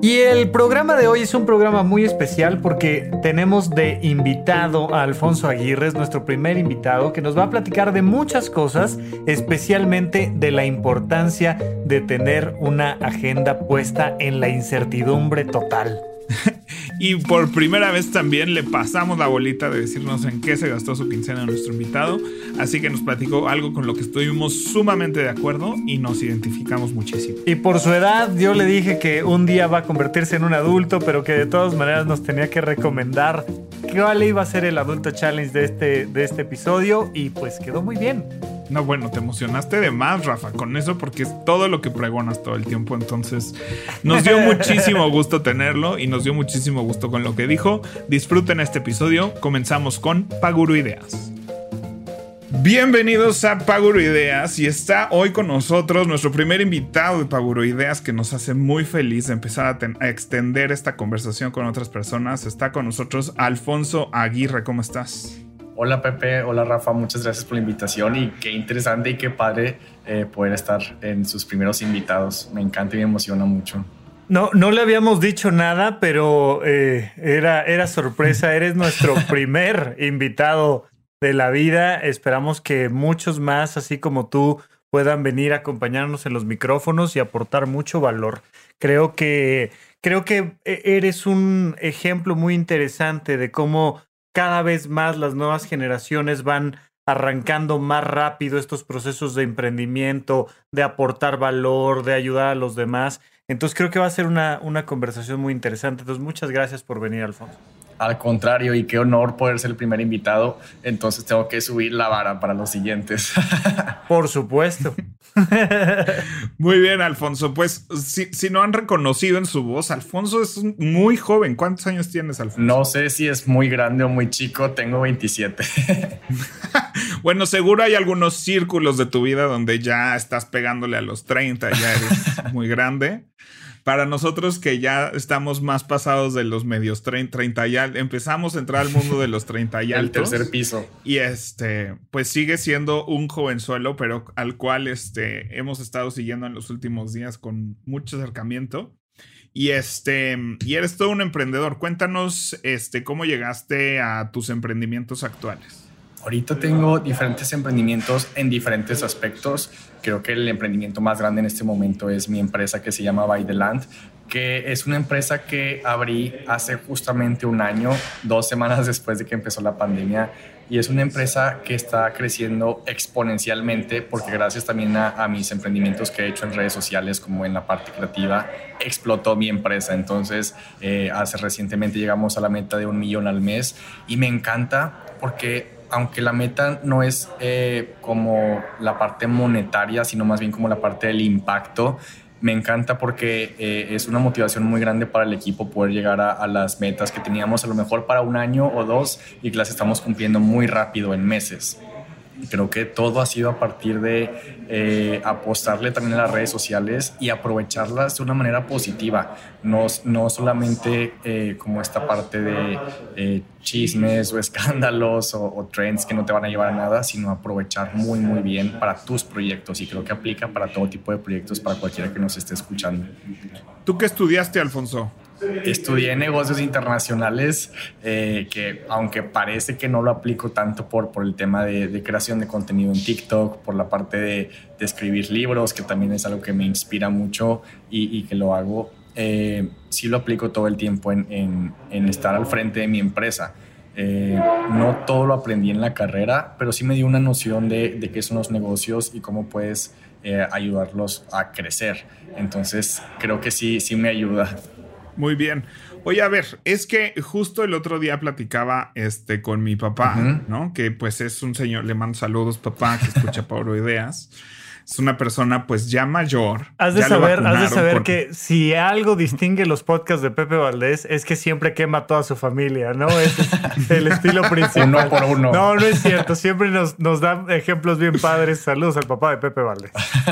Y el programa de hoy es un programa muy especial porque tenemos de invitado a Alfonso Aguirre, nuestro primer invitado, que nos va a platicar de muchas cosas, especialmente de la importancia de tener una agenda puesta en la incertidumbre total. y por primera vez también le pasamos la bolita de decirnos en qué se gastó su quincena a nuestro invitado. Así que nos platicó algo con lo que estuvimos sumamente de acuerdo y nos identificamos muchísimo. Y por su edad, yo le dije que un día va a convertirse en un adulto, pero que de todas maneras nos tenía que recomendar cuál iba a ser el adulto challenge de este, de este episodio. Y pues quedó muy bien. No, bueno, te emocionaste de más, Rafa, con eso porque es todo lo que pregonas todo el tiempo. Entonces, nos dio muchísimo gusto tenerlo y nos dio muchísimo gusto con lo que dijo. Disfruten este episodio. Comenzamos con Paguro Ideas. Bienvenidos a Paguro Ideas y está hoy con nosotros nuestro primer invitado de Paguro Ideas que nos hace muy feliz de empezar a, a, extender esta conversación con otras personas. Está con nosotros Alfonso Aguirre, ¿cómo estás? Hola Pepe, hola Rafa, muchas gracias por la invitación y qué interesante y qué padre eh, poder estar en sus primeros invitados. Me encanta y me emociona mucho. No, no le habíamos dicho nada, pero eh, era, era sorpresa. Eres nuestro primer invitado de la vida. Esperamos que muchos más, así como tú, puedan venir a acompañarnos en los micrófonos y aportar mucho valor. Creo que, creo que e, eres un ejemplo muy interesante de cómo cada vez más las nuevas generaciones van arrancando más rápido estos procesos de emprendimiento, de aportar valor, de ayudar a los demás. Entonces creo que va a ser una, una conversación muy interesante. Entonces muchas gracias por venir, Alfonso. Al contrario, y qué honor poder ser el primer invitado. Entonces tengo que subir la vara para los siguientes. Por supuesto. Muy bien, Alfonso. Pues si, si, no han reconocido en su voz, Alfonso es muy joven. ¿Cuántos años tienes, Alfonso? No sé si es muy grande o muy chico. Tengo 27. bueno, seguro hay algunos círculos de tu vida donde ya estás pegándole a los 30, ya eres muy grande para nosotros que ya estamos más pasados de los medios 30, ya empezamos a entrar al mundo de los 30 y altos. El tercer piso. Y este, pues sigue siendo un jovenzuelo, pero al cual este, hemos estado siguiendo en los últimos días con mucho acercamiento. Y este, y eres todo un emprendedor. Cuéntanos este, cómo llegaste a tus emprendimientos actuales. Ahorita tengo diferentes emprendimientos en diferentes aspectos. Creo que el emprendimiento más grande en este momento es mi empresa que se llama By the Land, que es una empresa que abrí hace justamente un año, dos semanas después de que empezó la pandemia. Y es una empresa que está creciendo exponencialmente porque gracias también a, mis emprendimientos que he hecho en redes sociales como en la parte creativa, explotó mi empresa. Entonces, eh, hace recientemente llegamos a la meta de un millón al mes y me encanta porque aunque la meta no es eh, como la parte monetaria, sino más bien como la parte del impacto, me encanta porque eh, es una motivación muy grande para el equipo poder llegar a, a, las metas que teníamos a lo mejor para un año o dos y que las estamos cumpliendo muy rápido en meses. Creo que todo ha sido a partir de eh, apostarle también a las redes sociales y aprovecharlas de una manera positiva, no, no solamente eh, como esta parte de eh, chismes o escándalos o, o, trends que no te van a llevar a nada, sino aprovechar muy, muy bien para tus proyectos y creo que aplica para todo tipo de proyectos, para cualquiera que nos esté escuchando. ¿Tú qué estudiaste, Alfonso? Estudié negocios internacionales, eh, que aunque parece que no lo aplico tanto por, por el tema de, creación de contenido en TikTok, por la parte de, escribir libros, que también es algo que me inspira mucho y, que lo hago, eh, sí lo aplico todo el tiempo en, estar al frente de mi empresa. Eh, no todo lo aprendí en la carrera, pero sí me dio una noción de, de qué son los negocios y cómo puedes ayudarlos a crecer. Entonces, creo que sí, sí me ayuda. Muy bien. Oye, a ver, es que justo el otro día platicaba este, con mi papá, ¿no? Que pues es un señor, le mando saludos, papá, que escucha Pablo Ideas. Es una persona pues ya mayor. Has de saber, has de saber que si algo distingue los podcasts de Pepe Valdés es que siempre quema a toda su familia, ¿no? Ese es el estilo principal. Uno por uno. No, no es cierto. Siempre nos, nos dan ejemplos bien padres. Saludos al papá de Pepe Valdés.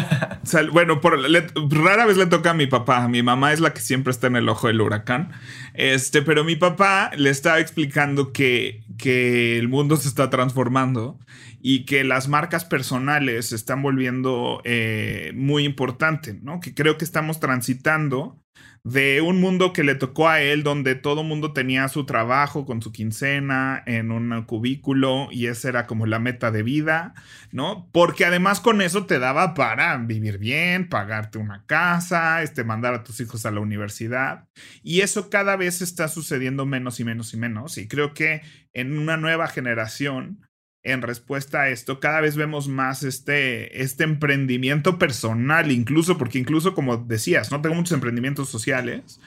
bueno, por, rara vez le toca a mi papá. Mi mamá es la que siempre está en el ojo del huracán. Este, pero mi papá le estaba explicando que, que el mundo se está transformando y que las marcas personales se están volviendo eh, muy importantes, ¿no? Que creo que estamos transitando de un mundo que le tocó a él, donde todo mundo tenía su trabajo con su quincena en un cubículo y esa era como la meta de vida, ¿no? Porque además con eso te daba para vivir bien, pagarte una casa, este, mandar a tus hijos a la universidad. Y eso cada vez está sucediendo menos y menos y menos. Y creo que en una nueva generación en respuesta a esto, cada vez vemos más este, este emprendimiento personal, incluso, porque incluso como decías, no tengo muchos emprendimientos sociales.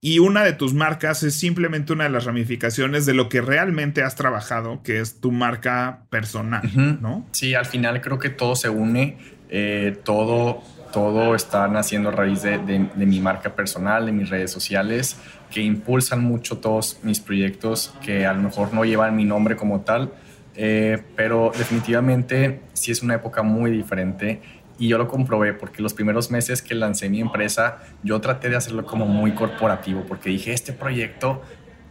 Y una de tus marcas es simplemente una de las ramificaciones de lo que realmente has trabajado, que es tu marca personal, ¿no? Sí, al final creo que todo se une, eh, todo, todo está naciendo a raíz de, de, mi marca personal, de mis redes sociales, que impulsan mucho todos mis proyectos, que a lo mejor no llevan mi nombre como tal, eh, pero definitivamente sí es una época muy diferente y yo lo comprobé porque los primeros meses que lancé mi empresa yo traté de hacerlo como muy corporativo porque dije este proyecto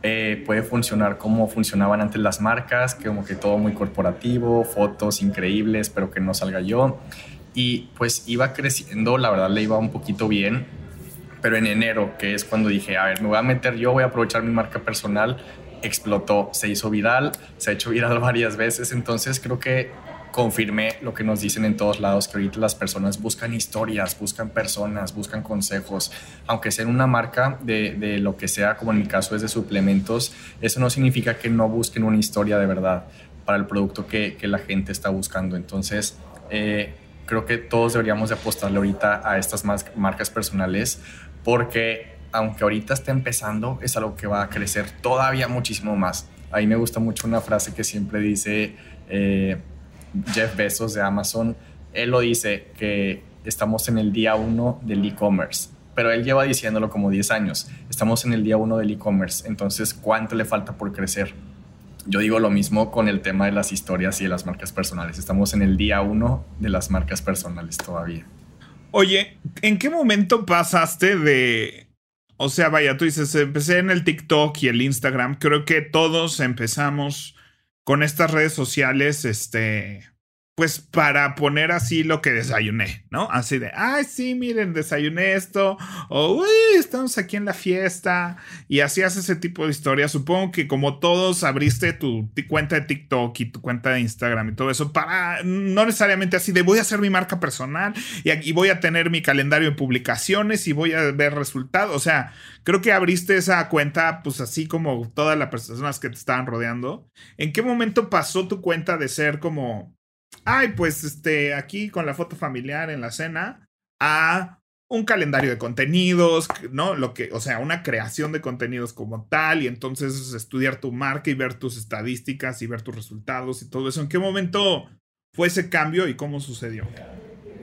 eh, puede funcionar como funcionaban antes las marcas, que como que todo muy corporativo, fotos increíbles, pero que no salga yo. Y pues iba creciendo, la verdad le iba un poquito bien, pero en enero, que es cuando dije, a ver, me voy a meter yo, voy a aprovechar mi marca personal explotó, se hizo viral, se ha hecho viral varias veces, entonces creo que confirmé lo que nos dicen en todos lados, que ahorita las personas buscan historias, buscan personas, buscan consejos, aunque sea en una marca de, de, lo que sea, como en mi caso es de suplementos, eso no significa que no busquen una historia de verdad para el producto que, que la gente está buscando. Entonces, eh, creo que todos deberíamos de apostarle ahorita a estas marcas personales porque aunque ahorita esté empezando, es algo que va a crecer todavía muchísimo más. Ahí me gusta mucho una frase que siempre dice eh, Jeff Bezos de Amazon. Él lo dice que estamos en el día uno del e-commerce, pero él lleva diciéndolo como 10 años. Estamos en el día uno del e-commerce, entonces, ¿cuánto le falta por crecer? Yo digo lo mismo con el tema de las historias y de las marcas personales. Estamos en el día uno de las marcas personales todavía. Oye, ¿en qué momento pasaste de o sea, vaya, tú dices, empecé en el TikTok y el Instagram. Creo que todos empezamos con estas redes sociales, este, pues para poner así lo que desayuné, ¿no? Así de, ay, sí, miren, desayuné esto, o, uy, estamos aquí en la fiesta, y así haces ese tipo de historias. Supongo que como todos abriste tu, cuenta de TikTok y tu cuenta de Instagram y todo eso, para, no necesariamente así de, voy a hacer mi marca personal y, aquí voy a tener mi calendario de publicaciones y voy a ver resultados. O sea, creo que abriste esa cuenta, pues así como todas las personas que te estaban rodeando. ¿En qué momento pasó tu cuenta de ser como ay, pues este, aquí con la foto familiar en la cena, a un calendario de contenidos, ¿no? Lo que, o sea, una creación de contenidos como tal, y entonces estudiar tu marca y ver tus estadísticas y ver tus resultados y todo eso. ¿En qué momento fue ese cambio y cómo sucedió?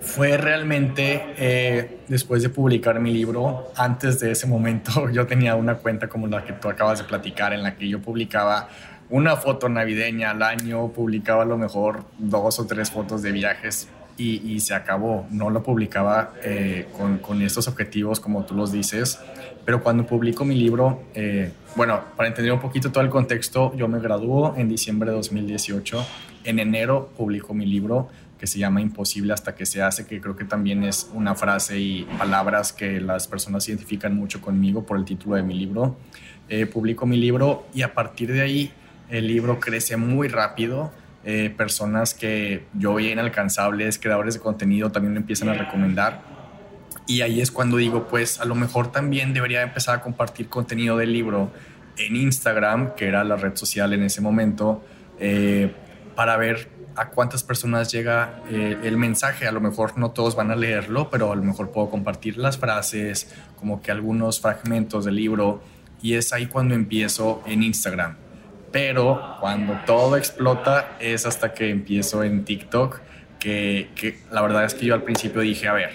Fue realmente eh, después de publicar mi libro. Antes de ese momento, yo tenía una cuenta como la que tú acabas de platicar, en la que yo publicaba una foto navideña al año, publicaba a lo mejor dos o tres fotos de viajes y, se acabó. No lo publicaba eh, con, con, estos objetivos como tú los dices, pero cuando publico mi libro, eh, bueno, para entender un poquito todo el contexto, yo me graduó en diciembre de 2018. En enero publico mi libro que se llama Imposible hasta que se hace, que creo que también es una frase y palabras que las personas identifican mucho conmigo por el título de mi libro. Eh, publico mi libro y a partir de ahí el libro crece muy rápido. Eh, personas que yo veía inalcanzables, creadores de contenido, también lo empiezan a recomendar. Y ahí es cuando digo, pues a lo mejor también debería empezar a compartir contenido del libro en Instagram, que era la red social en ese momento, eh, para ver a cuántas personas llega eh, el mensaje. A lo mejor no todos van a leerlo, pero a lo mejor puedo compartir las frases, como que algunos fragmentos del libro. Y es ahí cuando empiezo en Instagram pero cuando todo explota es hasta que empiezo en TikTok, que, que la verdad es que yo al principio dije, a ver,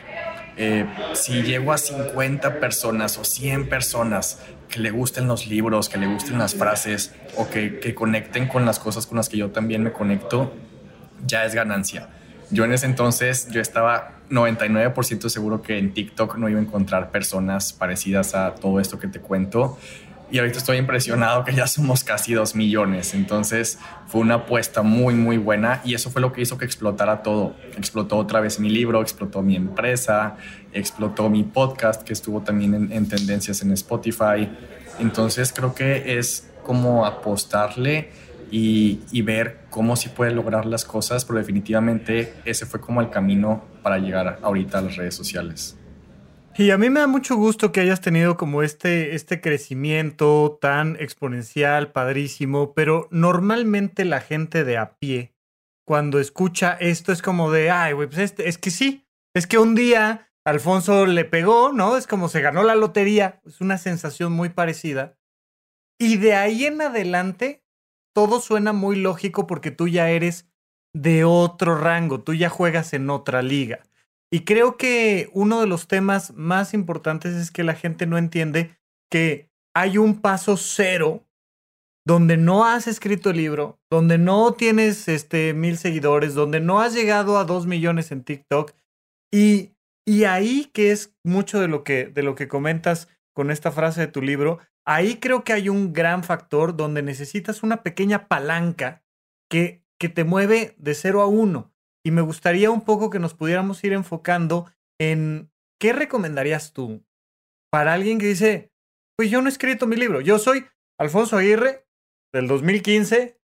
eh, si llego a 50 personas o 100 personas que le gusten los libros, que le gusten las frases o que, que conecten con las cosas con las que yo también me conecto, ya es ganancia. Yo en ese entonces, yo estaba 99% seguro que en TikTok no iba a encontrar personas parecidas a todo esto que te cuento y ahorita estoy impresionado que ya somos casi 2 millones. Entonces fue una apuesta muy, muy buena y eso fue lo que hizo que explotara todo. Explotó otra vez mi libro, explotó mi empresa, explotó mi podcast que estuvo también en, tendencias en Spotify. Entonces creo que es como apostarle y, y ver cómo sí puede lograr las cosas, pero definitivamente ese fue como el camino para llegar ahorita a las redes sociales. Y a mí me da mucho gusto que hayas tenido como este, este crecimiento tan exponencial, padrísimo, pero normalmente la gente de a pie, cuando escucha esto, es como de, ay, güey, pues este, es que sí, es que un día Alfonso le pegó, ¿no? Es como se ganó la lotería, es una sensación muy parecida. Y de ahí en adelante, todo suena muy lógico porque tú ya eres de otro rango, tú ya juegas en otra liga. Y creo que uno de los temas más importantes es que la gente no entiende que hay un paso cero donde no has escrito el libro, donde no tienes este, mil seguidores, donde no has llegado a dos millones en TikTok. Y, y ahí, que es mucho de lo que, de lo que comentas con esta frase de tu libro, ahí creo que hay un gran factor donde necesitas una pequeña palanca que, que te mueve de cero a uno. Y me gustaría un poco que nos pudiéramos ir enfocando en qué recomendarías tú para alguien que dice, pues yo no he escrito mi libro, yo soy Alfonso Aguirre del 2015,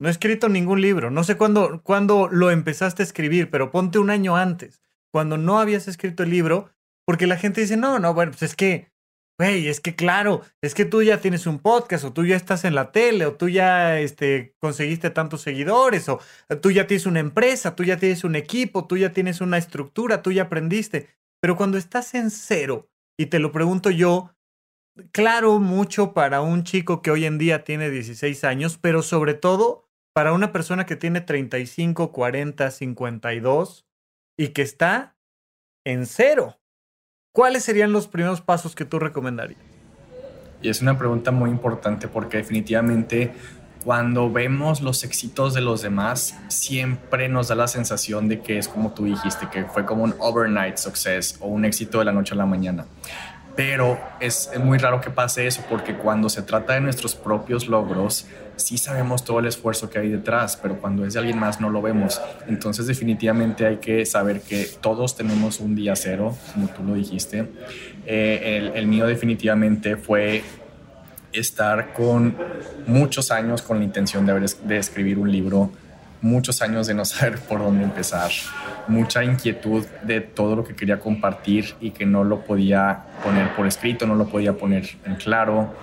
no he escrito ningún libro, no sé cuándo, cuándo lo empezaste a escribir, pero ponte un año antes, cuando no habías escrito el libro, porque la gente dice, no, no, bueno, pues es que Güey, es que claro, es que tú ya tienes un podcast, o tú ya estás en la tele, o tú ya este, conseguiste tantos seguidores, o tú ya tienes una empresa, tú ya tienes un equipo, tú ya tienes una estructura, tú ya aprendiste. Pero cuando estás en cero, y te lo pregunto yo, claro, mucho para un chico que hoy en día tiene 16 años, pero sobre todo para una persona que tiene 35, 40, 52 y que está en cero. ¿Cuáles serían los primeros pasos que tú recomendarías? Y es una pregunta muy importante porque definitivamente cuando vemos los éxitos de los demás, siempre nos da la sensación de que es como tú dijiste, que fue como un overnight success o un éxito de la noche a la mañana pero es, muy raro que pase eso porque cuando se trata de nuestros propios logros, sí sabemos todo el esfuerzo que hay detrás, pero cuando es de alguien más no lo vemos. Entonces definitivamente hay que saber que todos tenemos un día cero, como tú lo dijiste. Eh, el, mío definitivamente fue estar con muchos años con la intención de, de escribir un libro muchos años de no saber por dónde empezar, mucha inquietud de todo lo que quería compartir y que no lo podía poner por escrito, no lo podía poner en claro.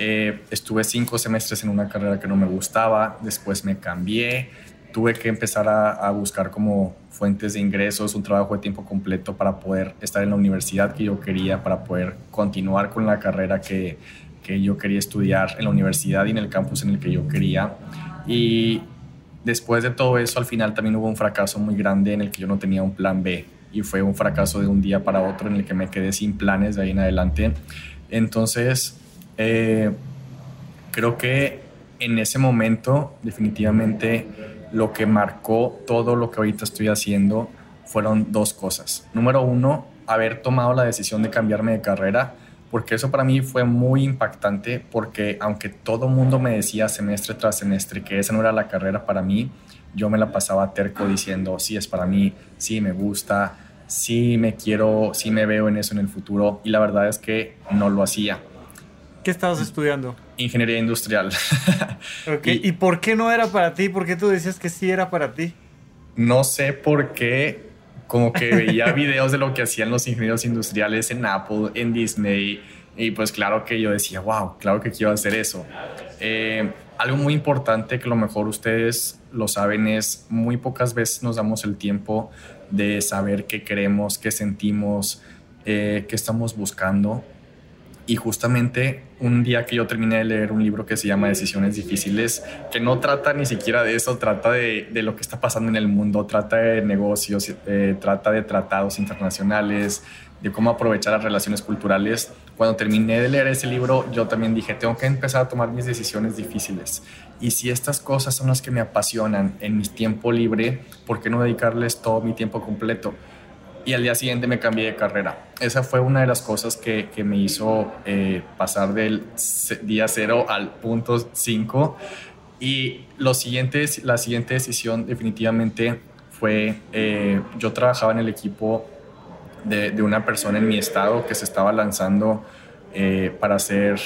Eh, estuve cinco semestres en una carrera que no me gustaba, después me cambié, tuve que empezar a, buscar como fuentes de ingresos, un trabajo de tiempo completo para poder estar en la universidad que yo quería, para poder continuar con la carrera que, que yo quería estudiar en la universidad y en el campus en el que yo quería. Y después de todo eso, al final también hubo un fracaso muy grande en el que yo no tenía un plan B y fue un fracaso de un día para otro en el que me quedé sin planes de ahí en adelante. Entonces, eh, creo que en ese momento, definitivamente, lo que marcó todo lo que ahorita estoy haciendo fueron dos cosas. Número uno, haber tomado la decisión de cambiarme de carrera porque eso para mí fue muy impactante porque aunque todo mundo me decía semestre tras semestre que esa no era la carrera para mí, yo me la pasaba terco diciendo, sí es para mí, sí me gusta, sí me quiero, sí me veo en eso en el futuro y la verdad es que no lo hacía. ¿Qué estabas estudiando? Ingeniería industrial. Okay. ¿Y, ¿Y por qué no era para ti? ¿Por qué tú decías que sí era para ti? No sé por qué como que veía videos de lo que hacían los ingenieros industriales en Apple, en Disney, y pues claro que yo decía, wow, claro que quiero hacer eso. Eh, algo muy importante que a lo mejor ustedes lo saben es muy pocas veces nos damos el tiempo de saber qué queremos, qué sentimos, eh, qué estamos buscando. Y justamente un día que yo terminé de leer un libro que se llama Decisiones Difíciles, que no trata ni siquiera de eso, trata de, de lo que está pasando en el mundo, trata de negocios, eh, trata de tratados internacionales, de cómo aprovechar las relaciones culturales. Cuando terminé de leer ese libro, yo también dije, tengo que empezar a tomar mis decisiones difíciles. Y si estas cosas son las que me apasionan en mi tiempo libre, ¿por qué no dedicarles todo mi tiempo completo? Y al día siguiente me cambié de carrera. Esa fue una de las cosas que, que me hizo eh, pasar del día cero al punto 5. Y lo siguiente, la siguiente decisión definitivamente fue, eh, yo trabajaba en el equipo de, de, una persona en mi estado que se estaba lanzando eh, para ser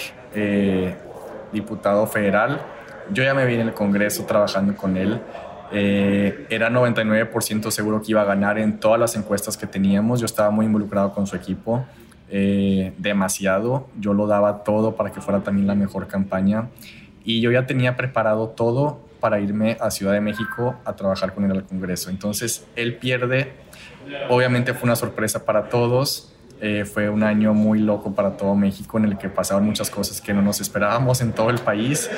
diputado federal. Yo ya me vi en el Congreso trabajando con él eh, era 99% seguro que iba a ganar en todas las encuestas que teníamos. Yo estaba muy involucrado con su equipo, eh, demasiado. Yo lo daba todo para que fuera también la mejor campaña. Y yo ya tenía preparado todo para irme a Ciudad de México a trabajar con él al Congreso. Entonces, él pierde. Obviamente fue una sorpresa para todos. Eh, fue un año muy loco para todo México en el que pasaban muchas cosas que no nos esperábamos en todo el país.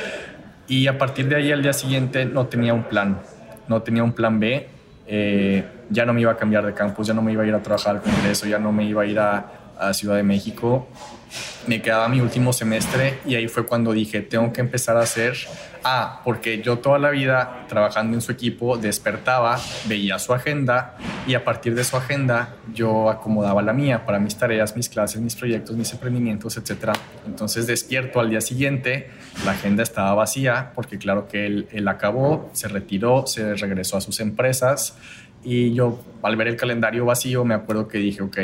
Y a partir de ahí, al día siguiente, no tenía un plan no tenía un plan B, eh, ya no me iba a cambiar de campus, ya no me iba a ir a trabajar con eso, ya no me iba a ir a, a Ciudad de México. Me quedaba mi último semestre y ahí fue cuando dije, tengo que empezar a hacer, ah, porque yo toda la vida trabajando en su equipo despertaba, veía su agenda y a partir de su agenda yo acomodaba la mía para mis tareas, mis clases, mis proyectos, mis emprendimientos, etc. Entonces despierto al día siguiente, la agenda estaba vacía porque claro que él, él acabó, se retiró, se regresó a sus empresas y yo al ver el calendario vacío me acuerdo que dije, ok,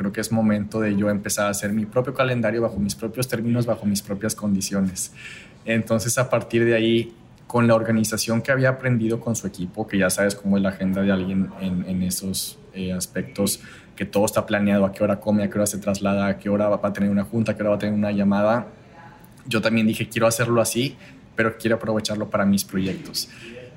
creo que es momento de yo empezar a hacer mi propio calendario bajo mis propios términos, bajo mis propias condiciones. Entonces, a partir de ahí, con la organización que había aprendido con su equipo, que ya sabes cómo es la agenda de alguien en, esos eh, aspectos, que todo está planeado, a qué hora come, a qué hora se traslada, a qué hora va a tener una junta, a qué hora va a tener una llamada, yo también dije, quiero hacerlo así, pero quiero aprovecharlo para mis proyectos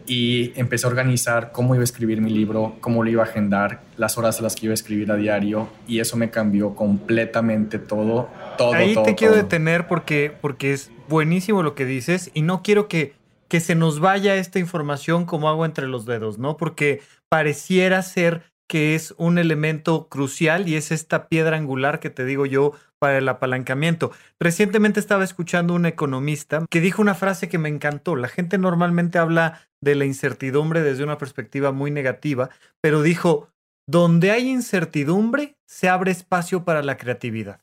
y empecé a organizar cómo iba a escribir mi libro, cómo lo iba a agendar, las horas a las que iba a escribir a diario y eso me cambió completamente todo, todo. Ahí te quiero detener porque, porque es buenísimo lo que dices y no quiero que, que se nos vaya esta información como agua entre los dedos, ¿no? Porque pareciera ser que es un elemento crucial y es esta piedra angular que te digo yo para el apalancamiento. Recientemente estaba escuchando un economista que dijo una frase que me encantó. La gente normalmente habla de la incertidumbre desde una perspectiva muy negativa, pero dijo, donde hay incertidumbre, se abre espacio para la creatividad.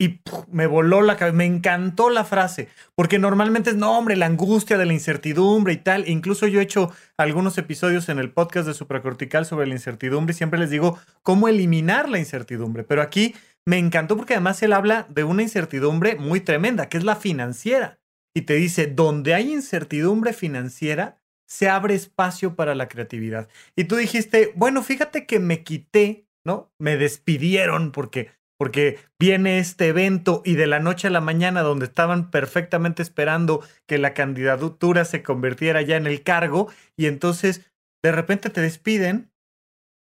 Y me voló la cabeza, me encantó la frase, porque normalmente es, no, hombre, la angustia de la incertidumbre y tal. Incluso yo he hecho algunos episodios en el podcast de Supracortical sobre la incertidumbre y siempre les digo cómo eliminar la incertidumbre. Pero aquí me encantó porque además él habla de una incertidumbre muy tremenda, que es la financiera. Y te dice, donde hay incertidumbre financiera, se abre espacio para la creatividad. Y tú dijiste, bueno, fíjate que me quité, ¿no? Me despidieron porque, porque viene este evento y de la noche a la mañana donde estaban perfectamente esperando que la candidatura se convirtiera ya en el cargo y entonces de repente te despiden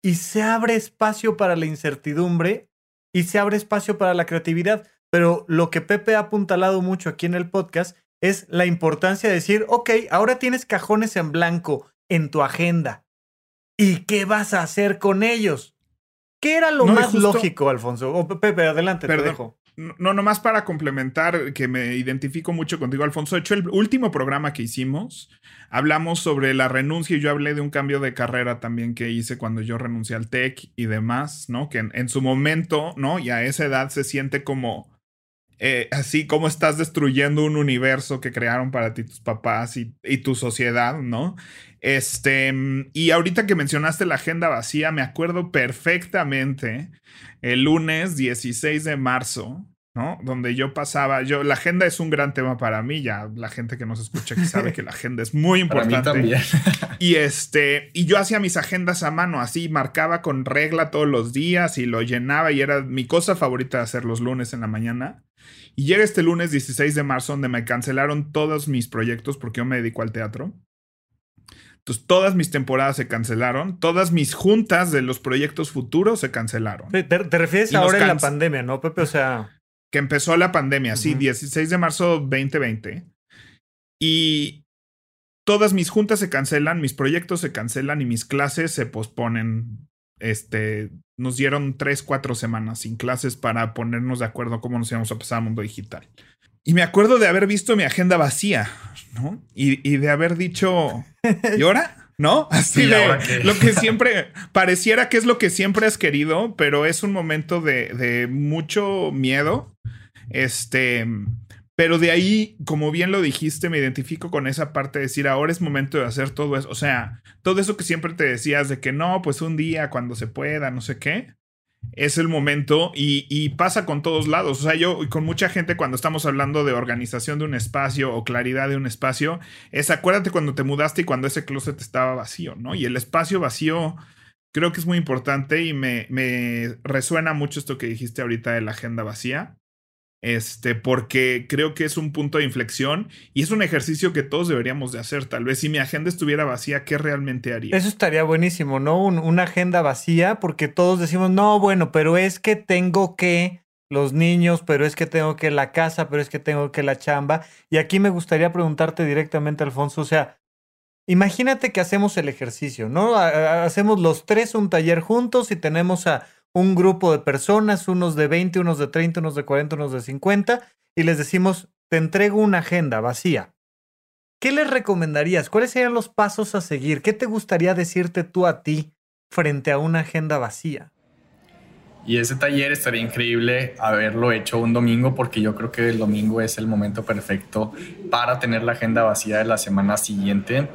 y se abre espacio para la incertidumbre y se abre espacio para la creatividad. Pero lo que Pepe ha apuntalado mucho aquí en el podcast es la importancia de decir, ok, ahora tienes cajones en blanco en tu agenda. ¿Y qué vas a hacer con ellos? ¿Qué era lo más lógico, Alfonso? O Pepe, adelante, te dejo. No, nomás para complementar, que me identifico mucho contigo, Alfonso. De hecho, el último programa que hicimos, hablamos sobre la renuncia y yo hablé de un cambio de carrera también que hice cuando yo renuncié al TEC y demás, ¿no? Que en, su momento, ¿no? Y a esa edad se siente como, eh, así como estás destruyendo un universo que crearon para ti tus papás y, y, tu sociedad, ¿no? Este, y ahorita que mencionaste la agenda vacía, me acuerdo perfectamente el lunes 16 de marzo, ¿no? Donde yo pasaba, yo, la agenda es un gran tema para mí, ya la gente que nos escucha aquí sabe que la agenda es muy importante. Para mí también. y este, y yo hacía mis agendas a mano, así, marcaba con regla todos los días y lo llenaba y era mi cosa favorita hacer los lunes en la mañana. Y llega este lunes 16 de marzo donde me cancelaron todos mis proyectos porque yo me dedico al teatro. Entonces, todas mis temporadas se cancelaron, todas mis juntas de los proyectos futuros se cancelaron. te, refieres ahora en la pandemia, ¿no, Pepe? O sea. que empezó la pandemia, sí, 16 de marzo 2020. Y todas mis juntas se cancelan, mis proyectos se cancelan y mis clases se posponen. Este, nos dieron tres, cuatro semanas sin clases para ponernos de acuerdo cómo nos íbamos a pasar al mundo digital. Y me acuerdo de haber visto mi agenda vacía, ¿no? Y, y de haber dicho, ¿y ahora? ¿No? Así de lo que siempre pareciera que es lo que siempre has querido, pero es un momento de, de mucho miedo. Este, pero de ahí, como bien lo dijiste, me identifico con esa parte de decir, ahora es momento de hacer todo eso. O sea, todo eso que siempre te decías de que no, pues un día cuando se pueda, no sé qué es el momento y, pasa con todos lados. O sea, yo con mucha gente cuando estamos hablando de organización de un espacio o claridad de un espacio, es acuérdate cuando te mudaste y cuando ese closet estaba vacío, ¿no? Y el espacio vacío creo que es muy importante y me, me resuena mucho esto que dijiste ahorita de la agenda vacía este, porque creo que es un punto de inflexión y es un ejercicio que todos deberíamos de hacer. Tal vez si mi agenda estuviera vacía, ¿qué realmente haría? Eso estaría buenísimo, ¿no? una agenda vacía, porque todos decimos, no, bueno, pero es que tengo que los niños, pero es que tengo que la casa, pero es que tengo que la chamba. Y aquí me gustaría preguntarte directamente, Alfonso, o sea, imagínate que hacemos el ejercicio, ¿no? Hacemos los tres un taller juntos y tenemos a un grupo de personas, unos de 20, unos de 30, unos de 40, unos de 50, y les decimos, te entrego una agenda vacía. ¿Qué les recomendarías? ¿Cuáles serían los pasos a seguir? ¿Qué te gustaría decirte tú a ti frente a una agenda vacía? Y ese taller estaría increíble haberlo hecho un domingo porque yo creo que el domingo es el momento perfecto para tener la agenda vacía de la semana siguiente.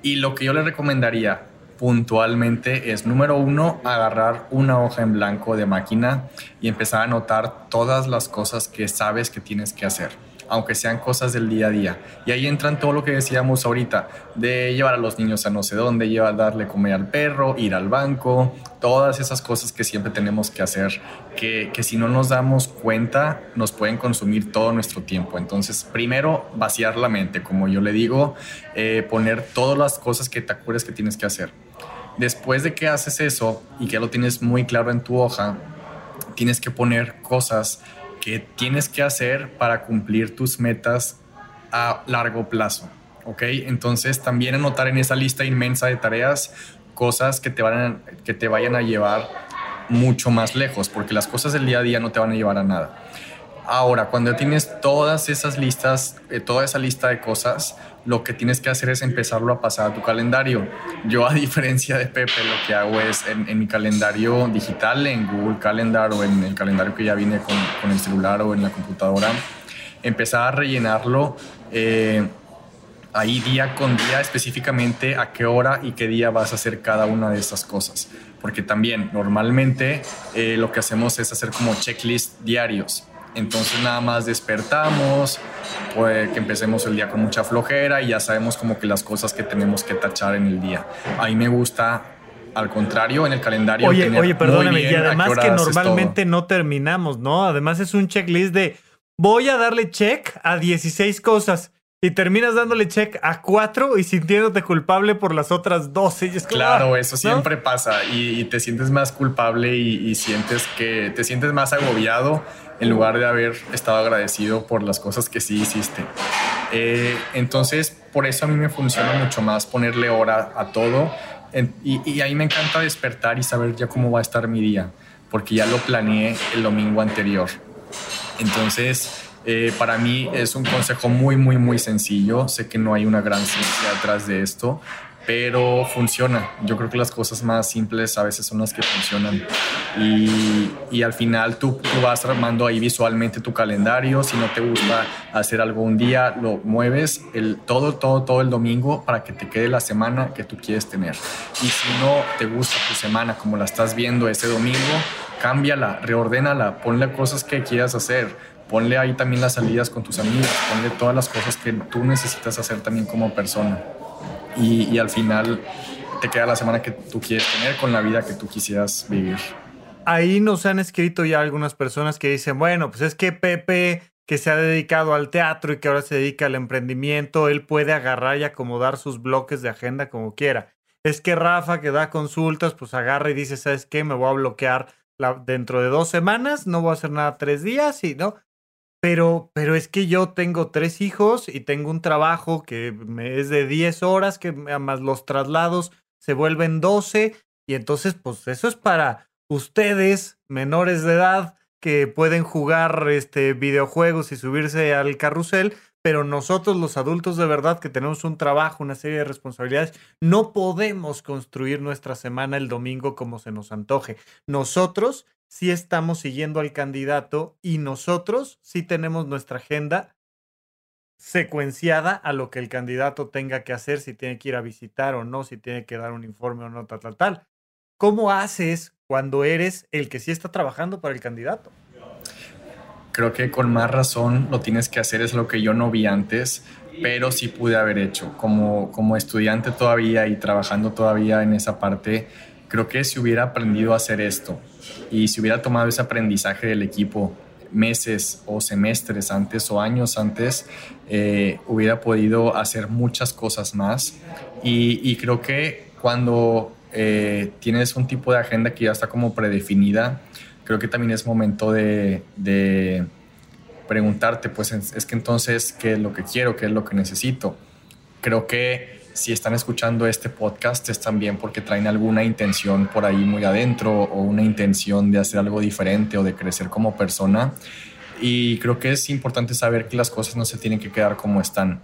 Y lo que yo le recomendaría, puntualmente es, número uno, agarrar una hoja en blanco de máquina y empezar a anotar todas las cosas que sabes que tienes que hacer aunque sean cosas del día a día. Y ahí entran todo lo que decíamos ahorita, de llevar a los niños a no sé dónde, llevar, darle comer al perro, ir al banco, todas esas cosas que siempre tenemos que hacer, que, que, si no nos damos cuenta nos pueden consumir todo nuestro tiempo. Entonces, primero, vaciar la mente, como yo le digo, eh, poner todas las cosas que te acuerdes que tienes que hacer. Después de que haces eso y que lo tienes muy claro en tu hoja, tienes que poner cosas que tienes que hacer para cumplir tus metas a largo plazo. ¿Ok? Entonces también anotar en esa lista inmensa de tareas cosas que te, van que te vayan a llevar mucho más lejos, porque las cosas del día a día no te van a llevar a nada. Ahora, cuando tienes todas esas listas, eh, toda esa lista de cosas, lo que tienes que hacer es empezarlo a pasar a tu calendario. Yo, a diferencia de Pepe, lo que hago es en, mi calendario digital, en Google Calendar o en el calendario que ya viene con, el celular o en la computadora, empezar a rellenarlo. Eh, ahí día con día específicamente a qué hora y qué día vas a hacer cada una de estas cosas. Porque también normalmente eh, lo que hacemos es hacer como checklist diarios. Entonces nada más despertamos, pues que empecemos el día con mucha flojera y ya sabemos como que las cosas que tenemos que tachar en el día. A mí me gusta al contrario, en el calendario. Oye, oye, perdóname, y además que normalmente no terminamos, ¿no? Además es un checklist de voy a darle check a 16 cosas y terminas dándole check a cuatro y sintiéndote culpable por las otras 12. claro, ah, eso siempre pasa y, te sientes más culpable y, sientes que te sientes más agobiado en lugar de haber estado agradecido por las cosas que sí hiciste. Eh, entonces, por eso a mí me funciona mucho más ponerle hora a todo y, y ahí me encanta despertar y saber ya cómo va a estar mi día, porque ya lo planeé el domingo anterior. Entonces, eh, para mí es un consejo muy, muy, muy sencillo. Sé que no hay una gran ciencia detrás de esto, pero funciona. Yo creo que las cosas más simples a veces son las que funcionan. Y, y al final tú, tú, vas armando ahí visualmente tu calendario. Si no te gusta hacer algo un día, lo mueves el, todo, todo, todo el domingo para que te quede la semana que tú quieres tener. Y si no te gusta tu semana como la estás viendo ese domingo, cámbiala, reordénala, ponle cosas que quieras hacer. Ponle ahí también las salidas con tus amigos, ponle todas las cosas que tú necesitas hacer también como persona y, al final te queda la semana que tú quieres tener con la vida que tú quisieras vivir. Ahí nos han escrito ya algunas personas que dicen, bueno, pues es que Pepe, que se ha dedicado al teatro y que ahora se dedica al emprendimiento, él puede agarrar y acomodar sus bloques de agenda como quiera. Es que Rafa, que da consultas, pues agarra y dice, ¿sabes qué? Me voy a bloquear la, dentro de dos semanas, no voy a hacer nada tres días y no. Pero, pero es que yo tengo tres hijos y tengo un trabajo que me es de 10 horas, que más los traslados se vuelven 12 y entonces pues eso es para ustedes menores de edad que pueden jugar este, videojuegos y subirse al carrusel, pero nosotros los adultos de verdad que tenemos un trabajo, una serie de responsabilidades, no podemos construir nuestra semana el domingo como se nos antoje. Nosotros sí estamos siguiendo al candidato y nosotros sí tenemos nuestra agenda secuenciada a lo que el candidato tenga que hacer, si tiene que ir a visitar o no, si tiene que dar un informe o no, tal, tal, tal. ¿Cómo haces cuando eres el que sí está trabajando para el candidato? Creo que con más razón lo tienes que hacer, es lo que yo no vi antes, pero sí pude haber hecho. Como, como estudiante todavía y trabajando todavía en esa parte, creo que si hubiera aprendido a hacer esto y si hubiera tomado ese aprendizaje del equipo meses o semestres antes o años antes, eh, hubiera podido hacer muchas cosas más. Y, creo que cuando eh, tienes un tipo de agenda que ya está como predefinida, creo que también es momento de, de preguntarte, pues es que entonces, ¿qué es lo que quiero? ¿Qué es lo que necesito? Creo que si están escuchando este podcast es también porque traen alguna intención por ahí muy adentro o una intención de hacer algo diferente o de crecer como persona. Y creo que es importante saber que las cosas no se tienen que quedar como están.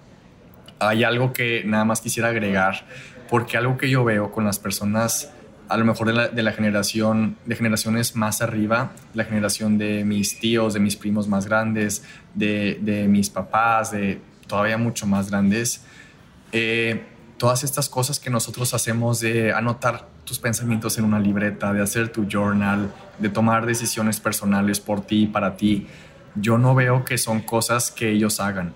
Hay algo que nada más quisiera agregar, porque algo que yo veo con las personas a lo mejor de la, de la, generación, de generaciones más arriba, la generación de mis tíos, de mis primos más grandes, de, de mis papás, de todavía mucho más grandes, eh, todas estas cosas que nosotros hacemos de anotar tus pensamientos en una libreta, de hacer tu journal, de tomar decisiones personales por ti y para ti, yo no veo que son cosas que ellos hagan.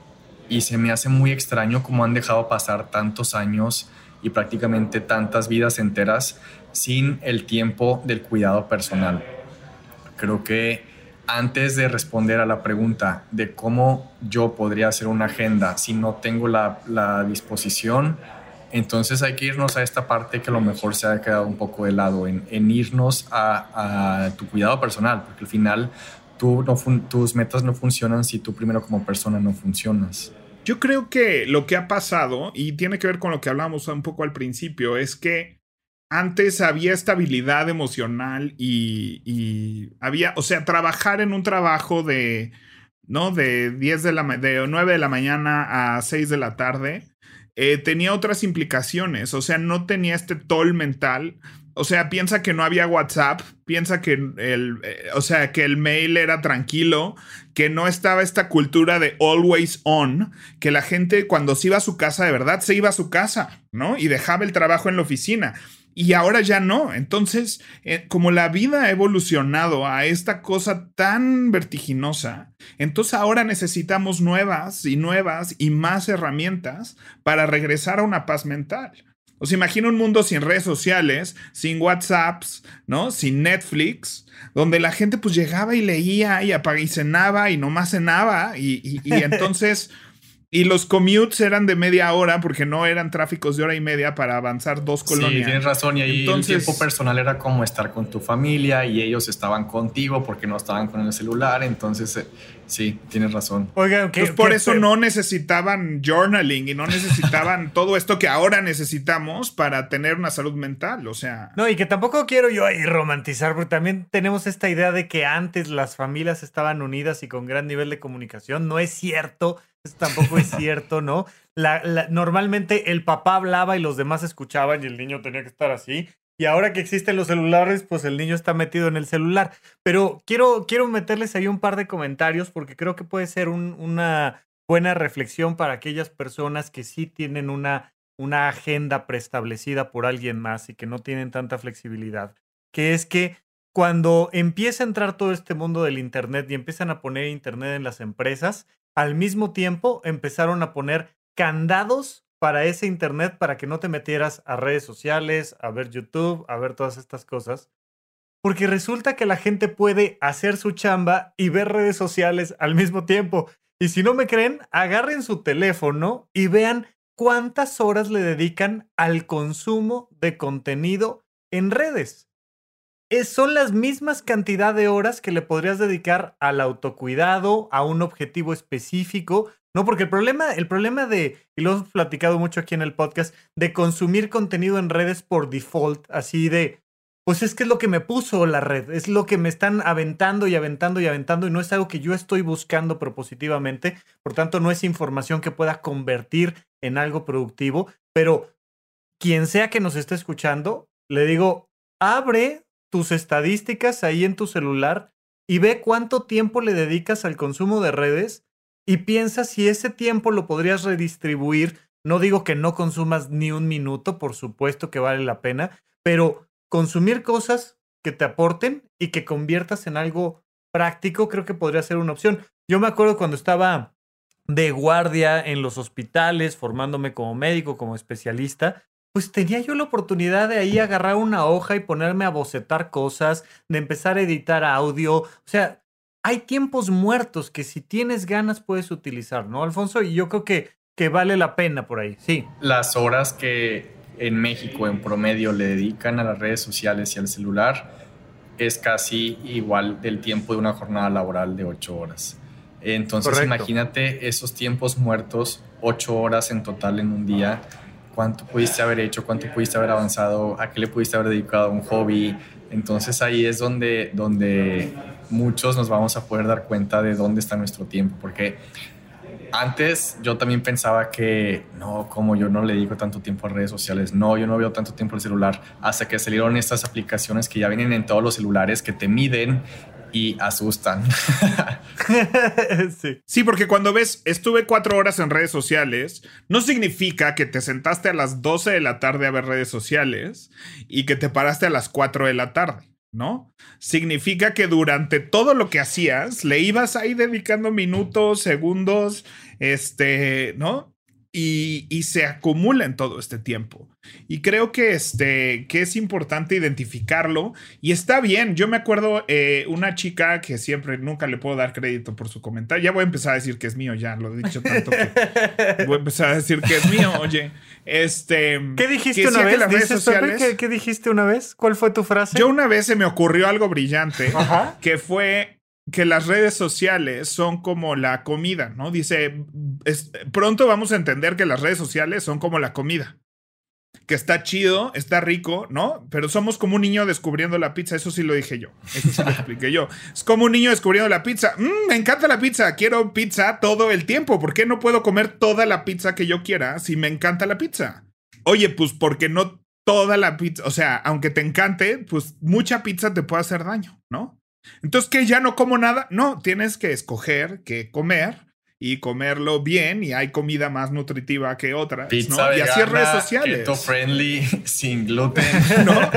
Y se me hace muy extraño cómo han dejado pasar tantos años y prácticamente tantas vidas enteras sin el tiempo del cuidado personal. Creo que antes de responder a la pregunta de cómo yo podría hacer una agenda si no tengo la, la disposición, entonces hay que irnos a esta parte que a lo mejor se ha quedado un poco de lado, en, irnos a, tu cuidado personal, porque al final tú no tus metas no funcionan si tú primero como persona no funcionas. Yo creo que lo que ha pasado, y tiene que ver con lo que hablamos un poco al principio, es que antes había estabilidad emocional y, había, o sea, trabajar en un trabajo de, ¿no? De 10 de la, de 9 de la mañana a 6 de la tarde eh, tenía otras implicaciones, o sea, no tenía este toll mental. O sea, piensa que no había WhatsApp, piensa que el, eh, o sea, que el mail era tranquilo, que no estaba esta cultura de always on, que la gente cuando se iba a su casa de verdad se iba a su casa, ¿no? Y dejaba el trabajo en la oficina y ahora ya no. Entonces, eh, como la vida ha evolucionado a esta cosa tan vertiginosa, entonces ahora necesitamos nuevas y nuevas y más herramientas para regresar a una paz mental. Os imagino un mundo sin redes sociales, sin WhatsApps, ¿no? Sin Netflix, donde la gente pues llegaba y leía y apagaba y cenaba y nomás cenaba y, y, y entonces y los commutes eran de media hora porque no eran tráficos de hora y media para avanzar dos colonias. Sí, tienes razón. Y ahí Entonces, el tiempo personal era como estar con tu familia y ellos estaban contigo porque no estaban con el celular. Entonces, eh, sí, tienes razón. Oigan, pues por eso no necesitaban journaling y no necesitaban todo esto que ahora necesitamos para tener una salud mental. O sea. No, y que tampoco quiero yo ahí romantizar, porque también tenemos esta idea de que antes las familias estaban unidas y con gran nivel de comunicación. No es cierto tampoco es cierto, ¿no? normalmente el papá hablaba y los demás escuchaban y el niño tenía que estar así. Y ahora que existen los celulares, pues el niño está metido en el celular. Pero quiero, quiero meterles ahí un par de comentarios porque creo que puede ser una buena reflexión para aquellas personas que sí tienen una, una agenda preestablecida por alguien más y que no tienen tanta flexibilidad. Que es que cuando empieza a entrar todo este mundo del Internet y empiezan a poner Internet en las empresas, al mismo tiempo empezaron a poner candados para ese Internet para que no te metieras a redes sociales, a ver YouTube, a ver todas estas cosas. Porque resulta que la gente puede hacer su chamba y ver redes sociales al mismo tiempo. Y si no me creen, agarren su teléfono y vean cuántas horas le dedican al consumo de contenido en redes. Son las mismas cantidad de horas que le podrías dedicar al autocuidado, a un objetivo específico. No, porque el problema, el problema de, y lo hemos platicado mucho aquí en el podcast, de consumir contenido en redes por default, así de, pues es que es lo que me puso la red, es lo que me están aventando y aventando y aventando y no es algo que yo estoy buscando propositivamente, por tanto no es información que pueda convertir en algo productivo, pero quien sea que nos esté escuchando, le digo, abre tus estadísticas ahí en tu celular y ve cuánto tiempo le dedicas al consumo de redes y piensa si ese tiempo lo podrías redistribuir. No digo que no consumas ni un minuto, por supuesto que vale la pena, pero consumir cosas que te aporten y que conviertas en algo práctico, creo que podría ser una opción. Yo me acuerdo cuando estaba de guardia en los hospitales, formándome como médico, como especialista, pues tenía yo la oportunidad de ahí agarrar una hoja y ponerme a bocetar cosas, de empezar a editar audio. O sea, hay tiempos muertos que si tienes ganas puedes utilizar, ¿no, Alfonso? Y yo creo que, que vale la pena por ahí, sí. Las horas que en México en promedio le dedican a las redes sociales y al celular es casi igual del tiempo de una jornada laboral de ocho horas. Entonces imagínate esos tiempos muertos, ocho horas en total en un día cuánto pudiste haber hecho, cuánto pudiste haber avanzado, a qué le pudiste haber dedicado un hobby. Entonces ahí es donde, donde muchos nos vamos a poder dar cuenta de dónde está nuestro tiempo, porque antes yo también pensaba que no, como yo no le dedico tanto tiempo a redes sociales, no, yo no veo tanto tiempo al celular, hasta que salieron estas aplicaciones que ya vienen en todos los celulares que te miden y asustan. sí. sí, porque cuando ves, estuve cuatro horas en redes sociales, no significa que te sentaste a las 12 de la tarde a ver redes sociales y que te paraste a las 4 de la tarde. ¿no? Significa que durante todo lo que hacías le ibas ahí dedicando minutos, segundos, este, ¿no? Y, se acumula en todo este tiempo. Y creo que, este, que es importante identificarlo y está bien. Yo me acuerdo eh, una chica que siempre nunca le puedo dar crédito por su comentario. Ya voy a empezar a decir que es mío, ya lo he dicho tanto que voy a empezar a decir que es mío. Oye, este. ¿Qué dijiste una vez? ¿Qué, dijiste una vez? ¿Cuál fue tu frase? Yo una vez se me ocurrió algo brillante que fue que las redes sociales son como la comida, ¿no? Dice, pronto vamos a entender que las redes sociales son como la comida. Que está chido, está rico, ¿no? Pero somos como un niño descubriendo la pizza, eso sí lo dije yo, eso sí lo expliqué yo. Es como un niño descubriendo la pizza. Mm, me encanta la pizza, quiero pizza todo el tiempo. ¿Por qué no puedo comer toda la pizza que yo quiera si me encanta la pizza? Oye, pues porque no toda la pizza, o sea, aunque te encante, pues mucha pizza te puede hacer daño, ¿no? Entonces, ¿que ya no como nada? No, tienes que escoger qué comer y comerlo bien y hay comida más nutritiva que otra. Pizza ¿no? y así redes sociales. Keto friendly, sin gluten. ¿No?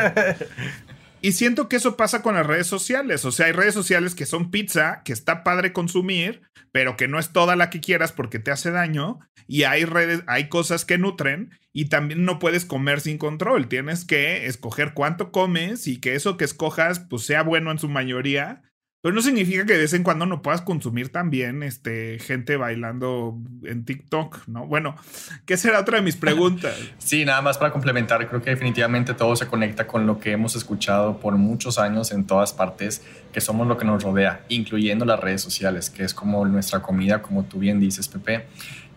Y siento que eso pasa con las redes sociales. O sea, hay redes sociales que son pizza, que está padre consumir, pero que no es toda la que quieras porque te hace daño. Y hay redes, hay cosas que nutren y también no puedes comer sin control. Tienes que escoger cuánto comes y que eso que escojas pues sea bueno en su mayoría pero no significa que de vez en cuando no puedas consumir también este, gente bailando en TikTok, ¿no? Bueno, ¿qué será otra de mis preguntas? sí, nada más para complementar, creo que definitivamente todo se conecta con lo que hemos escuchado por muchos años en todas partes, que somos lo que nos rodea, incluyendo las redes sociales, que es como nuestra comida, como tú bien dices, Pepe.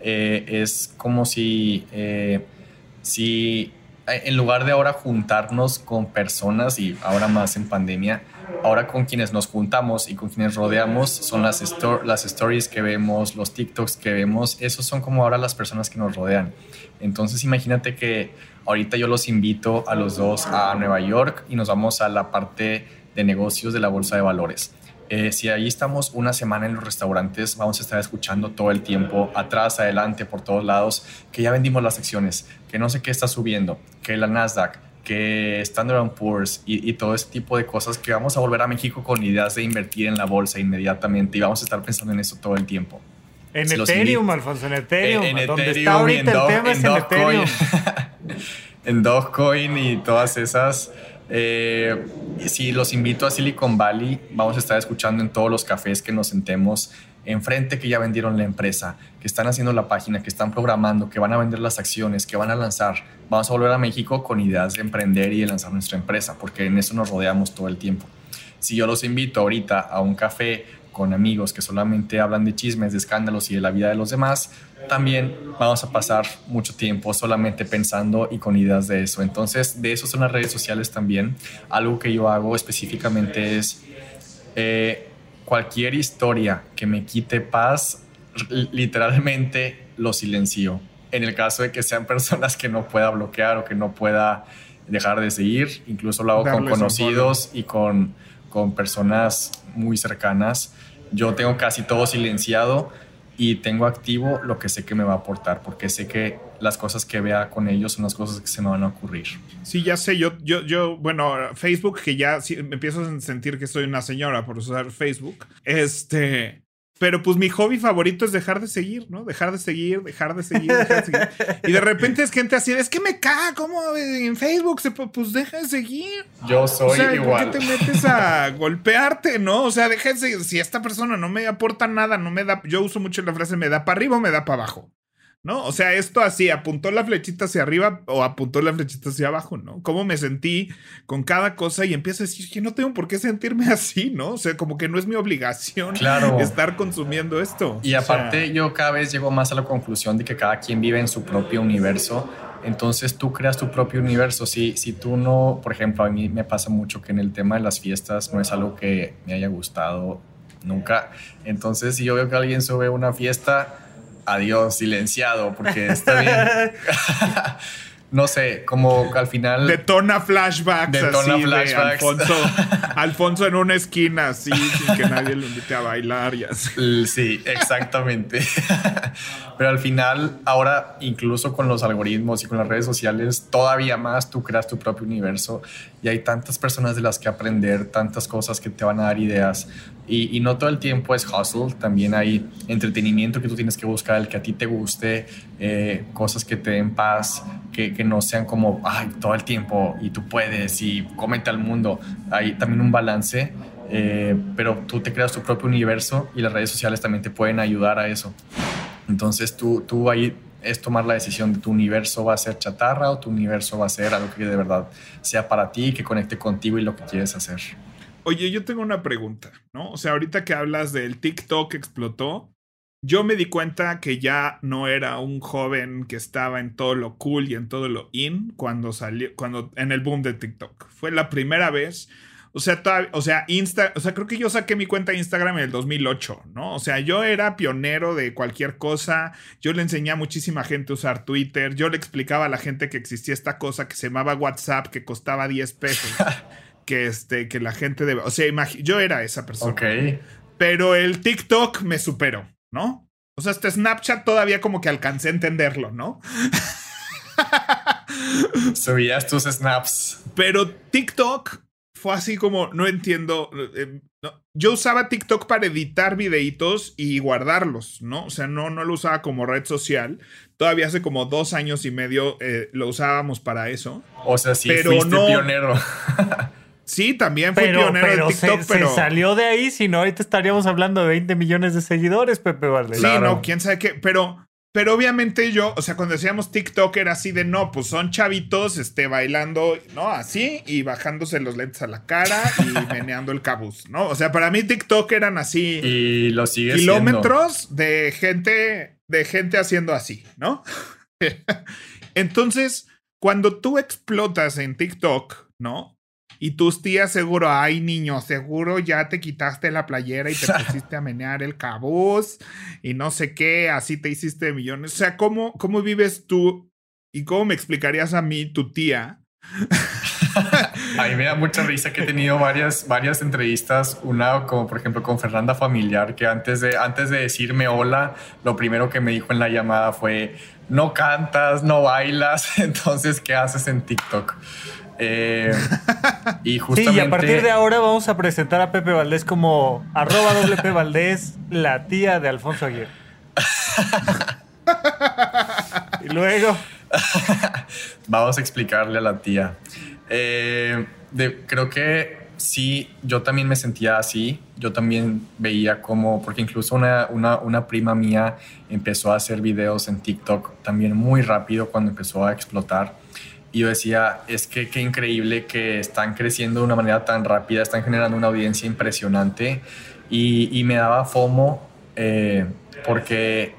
Eh, es como si, eh, si en lugar de ahora juntarnos con personas y ahora más en pandemia, ahora con quienes nos juntamos y con quienes rodeamos son las, las stories que vemos, los TikToks que vemos, esos son como ahora las personas que nos rodean. Entonces imagínate que ahorita yo los invito a los dos a Nueva York y nos vamos a la parte de negocios de la Bolsa de Valores. Eh, si ahí estamos una semana en los restaurantes, vamos a estar escuchando todo el tiempo, atrás, adelante, por todos lados, que ya vendimos las acciones, que no sé qué está subiendo, que la Nasdaq, que Standard Poor's y, y, todo ese tipo de cosas que vamos a volver a México con ideas de invertir en la bolsa inmediatamente y vamos a estar pensando en eso todo el tiempo. En Ethereum, Alfonso, en Ethereum. En, donde está ahorita el tema es en Ethereum. en Dogecoin y todas esas. Eh, si los invito a Silicon Valley, vamos a estar escuchando en todos los cafés que nos sentemos enfrente que ya vendieron la empresa, que están haciendo la página, que están programando, que van a vender las acciones, que van a lanzar. Vamos a volver a México con ideas de emprender y de lanzar nuestra empresa, porque en eso nos rodeamos todo el tiempo. Si yo los invito ahorita a un café con amigos que solamente hablan de chismes, de escándalos y de la vida de los demás, también vamos a pasar mucho tiempo solamente pensando y con ideas de eso. Entonces, de eso son las redes sociales también. Algo que yo hago específicamente es eh, cualquier historia que me quite paz, literalmente lo silencio. En el caso de que sean personas que no pueda bloquear o que no pueda dejar de seguir, incluso lo hago con conocidos y con, con personas muy cercanas. Yo tengo casi todo silenciado y tengo activo lo que sé que me va a aportar, porque sé que las cosas que vea con ellos son las cosas que se me van a ocurrir. Sí, ya sé, yo, yo, yo bueno, Facebook, que ya me empiezo a sentir que soy una señora por usar Facebook, este, pero pues mi hobby favorito es dejar de seguir, ¿no? Dejar de seguir, dejar de seguir, dejar de seguir. Y de repente es gente así, es que me caga, ¿cómo en Facebook? Se, pues deja de seguir. Yo soy igual. ¿Por qué te metes a golpearte, no? O sea, deja de seguir. Si esta persona no me aporta nada, no me da. Yo uso mucho la frase me da para arriba o me da para abajo. ¿No? O sea, esto así, apuntó la flechita hacia arriba o apuntó la flechita hacia abajo, ¿no? Cómo me sentí con cada cosa y empiezo a decir que no tengo por qué sentirme así, ¿no? O sea, como que no es mi obligación estar consumiendo esto. Y aparte, yo cada vez llego más a la conclusión de que cada quien vive en su propio universo. Entonces tú creas tu propio universo. Si, si tú no, por ejemplo, a mí me pasa mucho que en el tema de las fiestas no es algo que me haya gustado nunca. Entonces, si yo veo que alguien sube una fiesta, adiós, silenciado, porque está bien. no sé, como al final. Detona flashbacks. Detona flashbacks. Alfonso, Alfonso en una esquina, así, sin que nadie lo invite a bailar y así. Sí, exactamente. Pero al final, ahora, incluso con los algoritmos y con las redes sociales, todavía más tú creas tu propio universo y hay tantas personas de las que aprender, tantas cosas que te van a dar ideas. Y, no todo el tiempo es hustle, también hay entretenimiento que tú tienes que buscar, el que a ti te guste, eh, cosas que te den paz, que, que, no sean como, ay, todo el tiempo y tú puedes y comete al mundo. Hay también un balance, eh, pero tú te creas tu propio universo y las redes sociales también te pueden ayudar a eso. Entonces tú, tú ahí es tomar la decisión de tu universo va a ser chatarra o tu universo va a ser algo que de verdad sea para ti, que conecte contigo y lo que quieres hacer. Oye, yo tengo una pregunta, ¿no? O sea, ahorita que hablas del TikTok explotó, yo me di cuenta que ya no era un joven que estaba en todo lo cool y en todo lo in cuando salió, cuando en el boom de TikTok. Fue la primera vez o sea, o sea, Insta, o sea, creo que yo saqué mi cuenta de Instagram en el 2008, ¿no? O sea, yo era pionero de cualquier cosa. Yo le enseñé a muchísima gente a usar Twitter. Yo le explicaba a la gente que existía esta cosa que se llamaba WhatsApp, que costaba 10 pesos. que este, que la gente debe. O sea, yo era esa persona. Ok. Pero el TikTok me superó, ¿no? O sea, este Snapchat todavía como que alcancé a entenderlo, ¿no? Subías tus snaps. Pero TikTok fue así como, no entiendo. Eh, Yo usaba TikTok para editar videitos y guardarlos, ¿no? O sea, no, no lo usaba como red social. Todavía hace como dos años y medio eh, lo usábamos para eso. O sea, sí, pero fuiste no, pionero. sí, también fui pionero de TikTok, pero... Se salió de ahí, si no, ahorita estaríamos hablando de 20 millones de seguidores, Pepe Valdez. Sí, no, quién sabe qué, pero pero obviamente yo, o sea, cuando decíamos TikTok era así de no, pues son chavitos este, bailando, ¿no? Así y bajándose los lentes a la cara y meneando el cabuz, ¿no? O sea, para mí TikTok eran así. Y lo sigue Kilómetros de gente, de gente haciendo así, ¿no? Entonces, cuando tú explotas en TikTok, ¿no? Y tus tías seguro, ay niño, seguro ya te quitaste la playera y te pusiste a menear el cabuz y no sé qué, así te hiciste millones. O sea, ¿cómo, cómo vives tú y cómo me explicarías a mí, tu tía? a mí me da mucha risa que he tenido varias, varias entrevistas, una como por ejemplo con Fernanda Familiar, que antes de, antes de decirme hola, lo primero que me dijo en la llamada fue, no cantas, no bailas, entonces, ¿qué haces en TikTok? Eh, y justamente. Sí, y a partir de ahora vamos a presentar a Pepe Valdés como arroba WP Valdés, la tía de Alfonso Aguirre. y luego. vamos a explicarle a la tía. Eh, creo que sí, yo también me sentía así. Yo también veía como, porque incluso una, una, una, prima mía empezó a hacer videos en TikTok también muy rápido cuando empezó a explotar. Y yo decía, es que qué increíble que están creciendo de una manera tan rápida, están generando una audiencia impresionante. Y, y me daba FOMO eh, porque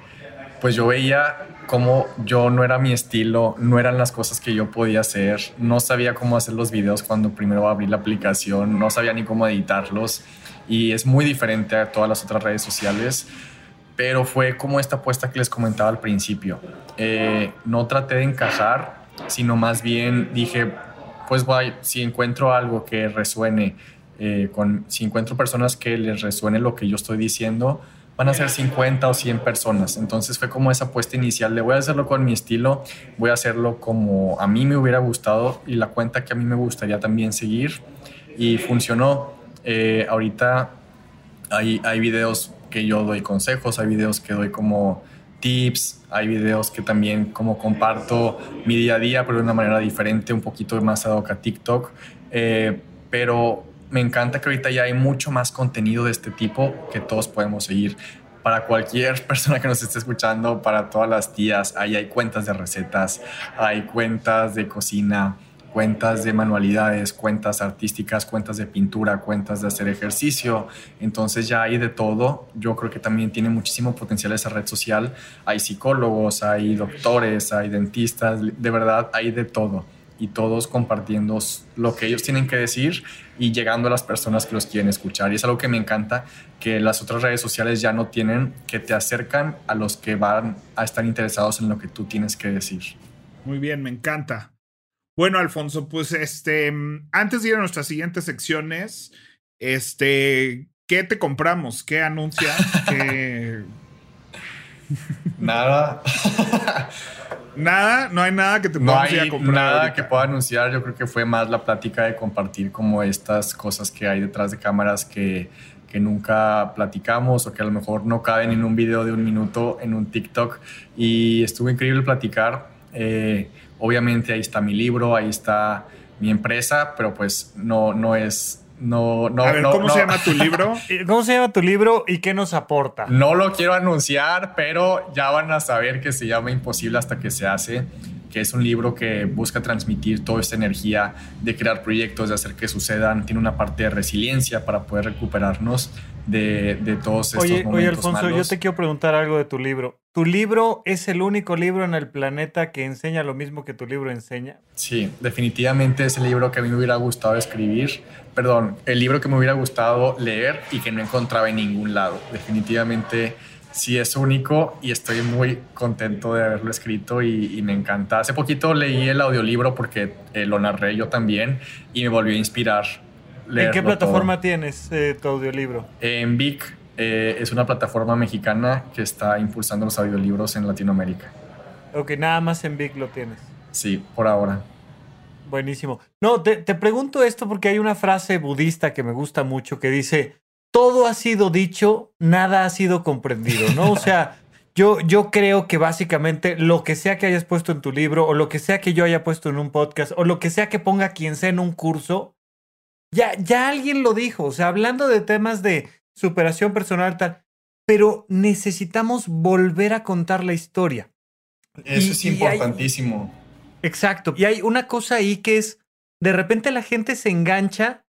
pues yo veía como yo no era mi estilo, no eran las cosas que yo podía hacer, no sabía cómo hacer los videos cuando primero abrí la aplicación, no sabía ni cómo editarlos y es muy diferente a todas las otras redes sociales, pero fue como esta apuesta que les comentaba al principio. Eh, no traté de encajar, sino más bien dije, pues voy, si encuentro algo que resuene, eh, con, si encuentro personas que les resuene lo que yo estoy diciendo, van a ser 50 o 100 personas. Entonces fue como esa apuesta inicial de voy a hacerlo con mi estilo, voy a hacerlo como a mí me hubiera gustado y la cuenta que a mí me gustaría también seguir. Y funcionó. Eh, ahorita hay, hay videos que yo doy consejos, hay videos que doy como tips, hay videos que también como comparto mi día a día, pero de una manera diferente, un poquito más ad hoc a TikTok. Eh, pero me encanta que ahorita ya hay mucho más contenido de este tipo que todos podemos seguir. Para cualquier persona que nos esté escuchando, para todas las tías, ahí hay cuentas de recetas, hay cuentas de cocina, cuentas de manualidades, cuentas artísticas, cuentas de pintura, cuentas de hacer ejercicio. Entonces ya hay de todo. Yo creo que también tiene muchísimo potencial esa red social. Hay psicólogos, hay doctores, hay dentistas, de verdad hay de todo y todos compartiendo lo que ellos tienen que decir y llegando a las personas que los quieren escuchar. Y es algo que me encanta, que las otras redes sociales ya no tienen, que te acercan a los que van a estar interesados en lo que tú tienes que decir. Muy bien, me encanta. Bueno, Alfonso, pues este, antes de ir a nuestras siguientes secciones, este, ¿qué te compramos? ¿Qué anuncias? ¿Qué... Nada. Nada, no hay nada que te pueda no hay Nada que pueda anunciar. Yo creo que fue más la plática de compartir como estas cosas que hay detrás de cámaras que, que nunca platicamos o que a lo mejor no caben en un video de un minuto en un TikTok. Y estuvo increíble platicar. Eh, obviamente ahí está mi libro, ahí está mi empresa, pero pues no, no es no, no, a ver, ¿cómo se llama tu libro? ¿Cómo se llama tu libro y qué nos aporta? No lo quiero anunciar, pero ya van a saber que se llama Imposible hasta que se hace, que es un libro que busca transmitir toda esta energía de crear proyectos, de hacer que sucedan. Tiene una parte de resiliencia para poder recuperarnos de, de todos estos oye, momentos Oye, Alfonso, malos. yo te quiero preguntar algo de tu libro. ¿Tu libro es el único libro en el planeta que enseña lo mismo que tu libro enseña? Sí, definitivamente es el libro que a mí me hubiera gustado escribir. Perdón, el libro que me hubiera gustado leer y que no encontraba en ningún lado. Definitivamente sí es único y estoy muy contento de haberlo escrito y, y me encanta. Hace poquito leí el audiolibro porque eh, lo narré yo también y me volvió a inspirar. ¿En qué plataforma todo. tienes eh, tu audiolibro? En Vic, eh, es una plataforma mexicana que está impulsando los audiolibros en Latinoamérica. Ok, nada más en Vic lo tienes. Sí, por ahora. Buenísimo. No, te, te, pregunto esto porque hay una frase budista que me gusta mucho que dice, todo ha sido dicho, nada ha sido comprendido, ¿no? O sea, yo, yo creo que básicamente lo que sea que hayas puesto en tu libro o lo que sea que yo haya puesto en un podcast o lo que sea que ponga quien sea en un curso, ya, ya alguien lo dijo, o sea, hablando de temas de superación personal tal, pero necesitamos volver a contar la historia. Eso y, es importantísimo. Hay, exacto. Y hay una cosa ahí que es, de repente la gente se engancha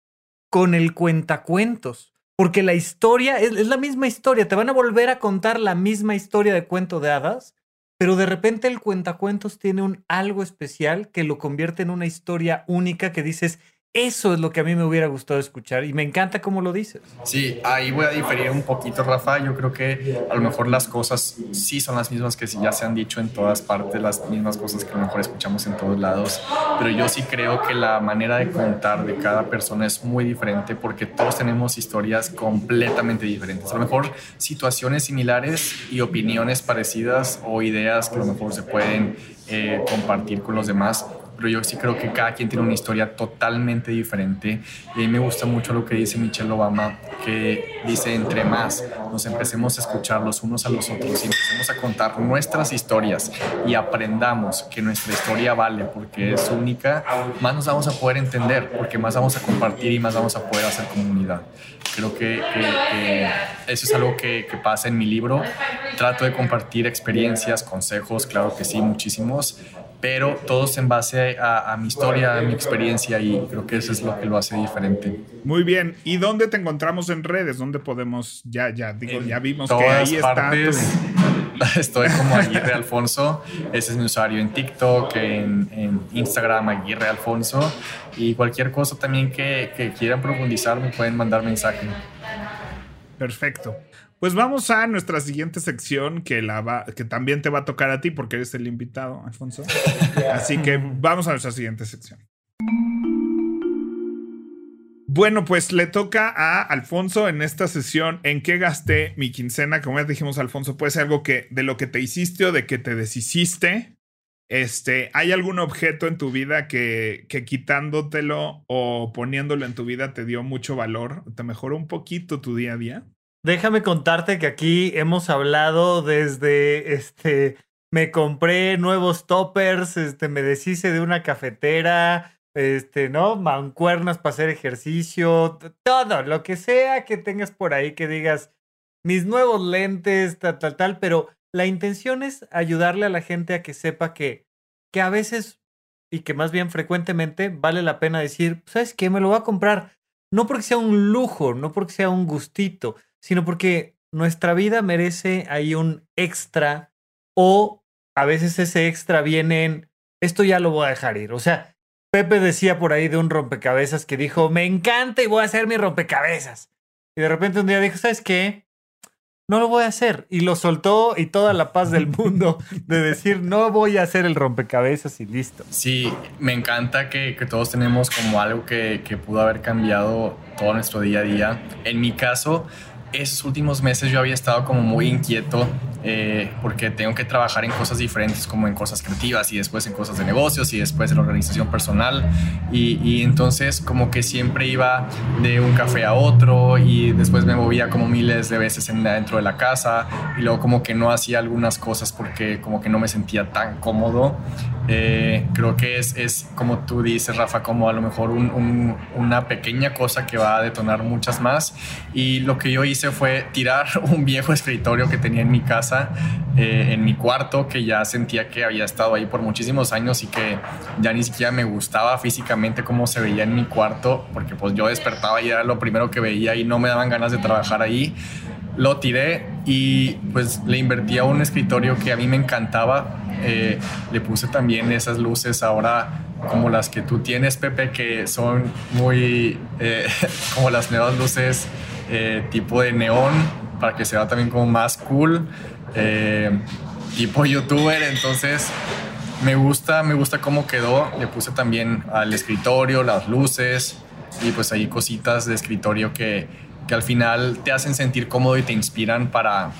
con el cuentacuentos, porque la historia es, es la misma historia, te van a volver a contar la misma historia de cuento de hadas, pero de repente el cuentacuentos tiene un algo especial que lo convierte en una historia única que dices, eso es lo que a mí me hubiera gustado escuchar y me encanta cómo lo dices. Sí, ahí voy a diferir un poquito, Rafa. Yo creo que a lo mejor las cosas sí son las mismas que ya se han dicho en todas partes, las mismas cosas que a lo mejor escuchamos en todos lados, pero yo sí creo que la manera de contar de cada persona es muy diferente porque todos tenemos historias completamente diferentes. A lo mejor situaciones similares y opiniones parecidas o ideas que a lo mejor se pueden eh, compartir con los demás, pero yo sí creo que cada quien tiene una historia totalmente diferente. Y a mí me gusta mucho lo que dice Michelle Obama, que dice, entre más nos empecemos a escuchar los unos a los otros y empecemos a contar nuestras historias y aprendamos que nuestra historia vale porque es única, más nos vamos a poder entender, porque más vamos a compartir y más vamos a poder hacer comunidad. Creo que, eso es algo que, que pasa en mi libro. Trato de compartir experiencias, consejos, claro que sí, muchísimos, pero todos en base a, mi historia, a mi experiencia y creo que eso es lo que lo hace diferente. Muy bien. ¿Y dónde te encontramos en redes? ¿Dónde podemos? Ya, ya, digo, ya vimos que ahí partes, está. Estoy como Aguirre Alfonso. Ese es mi usuario en TikTok, en, en Instagram, Aguirre Alfonso. Y cualquier cosa también que, que quieran profundizar, me pueden mandar mensaje. Perfecto. Pues vamos a nuestra siguiente sección que, la va, que también te va a tocar a ti porque eres el invitado, Alfonso. Así que vamos a nuestra siguiente sección. Bueno, pues le toca a Alfonso en esta sesión en qué gasté mi quincena. Como ya dijimos, Alfonso, puede ser algo que de lo que te hiciste o de que te deshiciste. Este, ¿hay algún objeto en tu vida que, que quitándotelo o poniéndolo en tu vida te dio mucho valor? ¿Te mejoró un poquito tu día a día? Déjame contarte que aquí hemos hablado desde este. Me compré nuevos toppers, este, me deshice de una cafetera, este, ¿no? Mancuernas para hacer ejercicio, todo, lo que sea que tengas por ahí que digas, mis nuevos lentes, tal, tal, tal, pero la intención es ayudarle a la gente a que sepa que, que a veces y que más bien frecuentemente vale la pena decir, ¿sabes qué? Me lo voy a comprar. No porque sea un lujo, no porque sea un gustito, sino porque nuestra vida merece ahí un extra o a veces ese extra viene en, esto ya lo voy a dejar ir. O sea, Pepe decía por ahí de un rompecabezas que dijo, me encanta y voy a hacer mi rompecabezas. Y de repente un día dijo, ¿sabes qué? No lo voy a hacer. Y lo soltó y toda la paz del mundo de decir, no voy a hacer el rompecabezas y listo. Sí, me encanta que, que todos tenemos como algo que, que pudo haber cambiado todo nuestro día a día. En mi caso, esos últimos meses yo había estado como muy inquieto eh, porque tengo que trabajar en cosas diferentes como en cosas creativas y después en cosas de negocios y después en organización personal y, entonces como que siempre iba de un café a otro y después me movía como miles de veces en, dentro de la casa y luego como que no hacía algunas cosas porque como que no me sentía tan cómodo eh, creo que es, es, como tú dices, Rafa, como a lo mejor un, una pequeña cosa que va a detonar muchas más. Y lo que yo hice fue tirar un viejo escritorio que tenía en mi casa, eh, en mi cuarto, que ya sentía que había estado ahí por muchísimos años y que ya ni siquiera me gustaba físicamente cómo se veía en mi cuarto, porque pues yo despertaba y era lo primero que veía y no me daban ganas de trabajar ahí lo tiré y pues le invertí a un escritorio que a mí me encantaba. Eh, le puse también esas luces ahora como las que tú tienes, Pepe, que son muy eh, como las nuevas luces eh, tipo de neón para que se también como más cool, tipo youtuber. Entonces me gusta, me gusta cómo quedó. Le puse también al escritorio, las luces y pues ahí cositas de escritorio que que al final te hacen sentir cómodo y te inspiran para,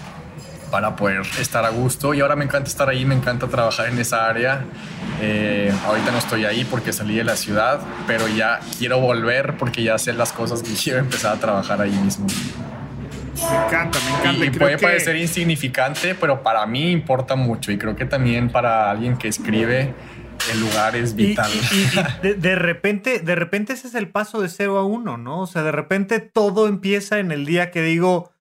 para poder estar a gusto. Y ahora me encanta estar ahí, me encanta trabajar en esa área. Eh, ahorita no estoy ahí porque salí de la ciudad, pero ya quiero volver porque ya sé las cosas que quiero empezar a trabajar ahí mismo. Me encanta, me encanta. Y, puede parecer insignificante, pero para mí importa mucho. Y creo que también para alguien que escribe el lugar es vital. Y, de, repente, de repente ese es el paso de 0 a 1, ¿no? O sea, de repente todo empieza en el día que digo,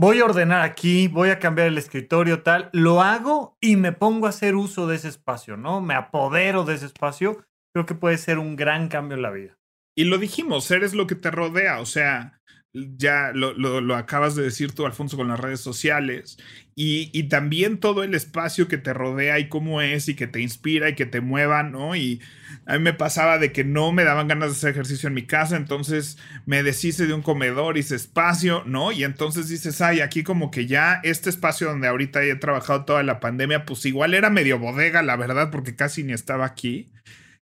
voy a ordenar aquí, voy a cambiar el escritorio, tal, lo hago y me pongo a hacer uso de ese espacio, ¿no? Me apodero de ese espacio. Creo que puede ser un gran cambio en la vida. Y lo dijimos, eres lo que te rodea, o sea, ya lo, lo, acabas de decir tú, Alfonso, con las redes sociales, y, también todo el espacio que te rodea y cómo es y que te inspira y que te mueva, ¿no? Y a mí me pasaba de que no me daban ganas de hacer ejercicio en mi casa, entonces me deshice de un comedor, hice espacio, ¿no? Y entonces dices, ay, aquí como que ya este espacio donde ahorita he trabajado toda la pandemia, pues igual era medio bodega, la verdad, porque casi ni estaba aquí.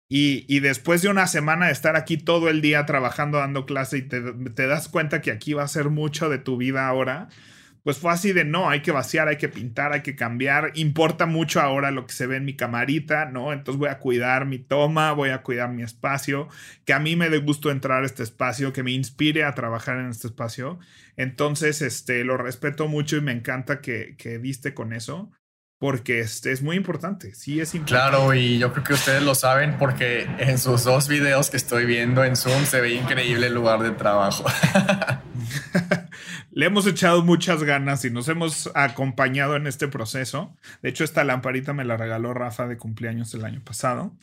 Y, después de una semana de estar aquí todo el día trabajando, dando clase y te, das cuenta que aquí va a ser mucho de tu vida ahora, pues fue así de no, hay que vaciar, hay que pintar, hay que cambiar. Importa mucho ahora lo que se ve en mi camarita, ¿no? Entonces voy a cuidar mi toma, voy a cuidar mi espacio, que a mí me dé gusto entrar a este espacio, que me inspire a trabajar en este espacio. Entonces, este, lo respeto mucho y me encanta que, que diste con eso porque este es muy importante, sí es importante. Claro, y yo creo que ustedes lo saben porque en sus dos videos que estoy viendo en Zoom se ve increíble el lugar de trabajo. Le hemos echado muchas ganas y nos hemos acompañado en este proceso. De hecho, esta lamparita me la regaló Rafa de cumpleaños el año pasado.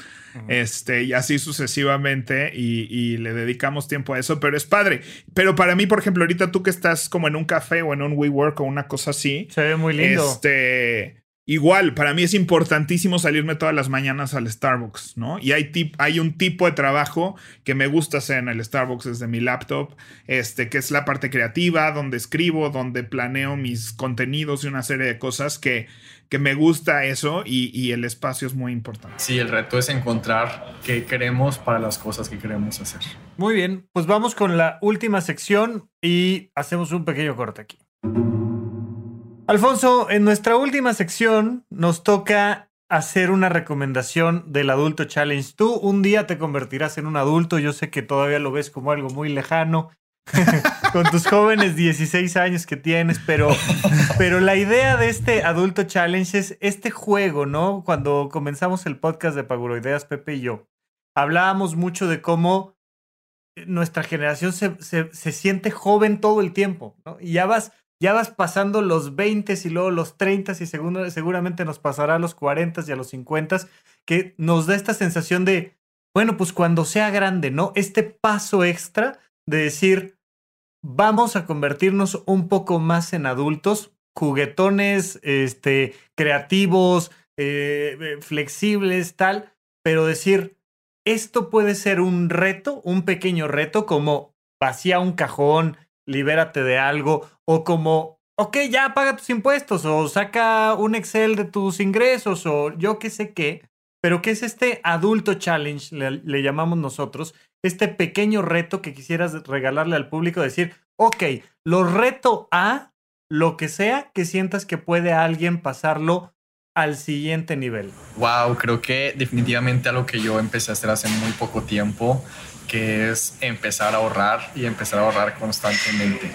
Este, y así sucesivamente, y, y, le dedicamos tiempo a eso, pero es padre. Pero para mí, por ejemplo, ahorita tú que estás como en un café o en un WeWork o una cosa así. Se ve muy lindo. Este Igual, para mí es importantísimo salirme todas las mañanas al Starbucks, ¿no? Y hay, hay un tipo de trabajo que me gusta hacer en el Starbucks desde mi laptop, este, que es la parte creativa, donde escribo, donde planeo mis contenidos y una serie de cosas que, que me gusta eso y, y el espacio es muy importante. Sí, el reto es encontrar qué queremos para las cosas que queremos hacer. Muy bien, pues vamos con la última sección y hacemos un pequeño corte aquí. Alfonso, en nuestra última sección nos toca hacer una recomendación del adulto challenge. Tú un día te convertirás en un adulto, yo sé que todavía lo ves como algo muy lejano. con tus jóvenes 16 años que tienes, pero, pero la idea de este adulto challenge es este juego, ¿no? Cuando comenzamos el podcast de Paguroideas, Pepe y yo, hablábamos mucho de cómo nuestra generación se, se, se siente joven todo el tiempo, ¿no? Y ya vas ya vas pasando los 20 y luego los 30 y seguramente nos pasará a los 40 y a los 50, que nos da esta sensación de, bueno, pues cuando sea grande, ¿no? Este paso extra de decir, vamos a convertirnos un poco más en adultos, juguetones, este, creativos, eh, eh, flexibles, tal, pero decir, esto puede ser un reto, un pequeño reto, como vacía un cajón, libérate de algo, o como, ok, ya paga tus impuestos, o saca un Excel de tus ingresos, o yo qué sé qué, pero ¿qué es este adulto challenge, le, llamamos nosotros, este pequeño reto que quisieras regalarle al público, decir, ok, lo reto a lo que sea que sientas que puede alguien pasarlo al siguiente nivel. Wow, creo que definitivamente algo que yo empecé a hacer hace muy poco tiempo que es empezar a ahorrar y empezar a ahorrar constantemente.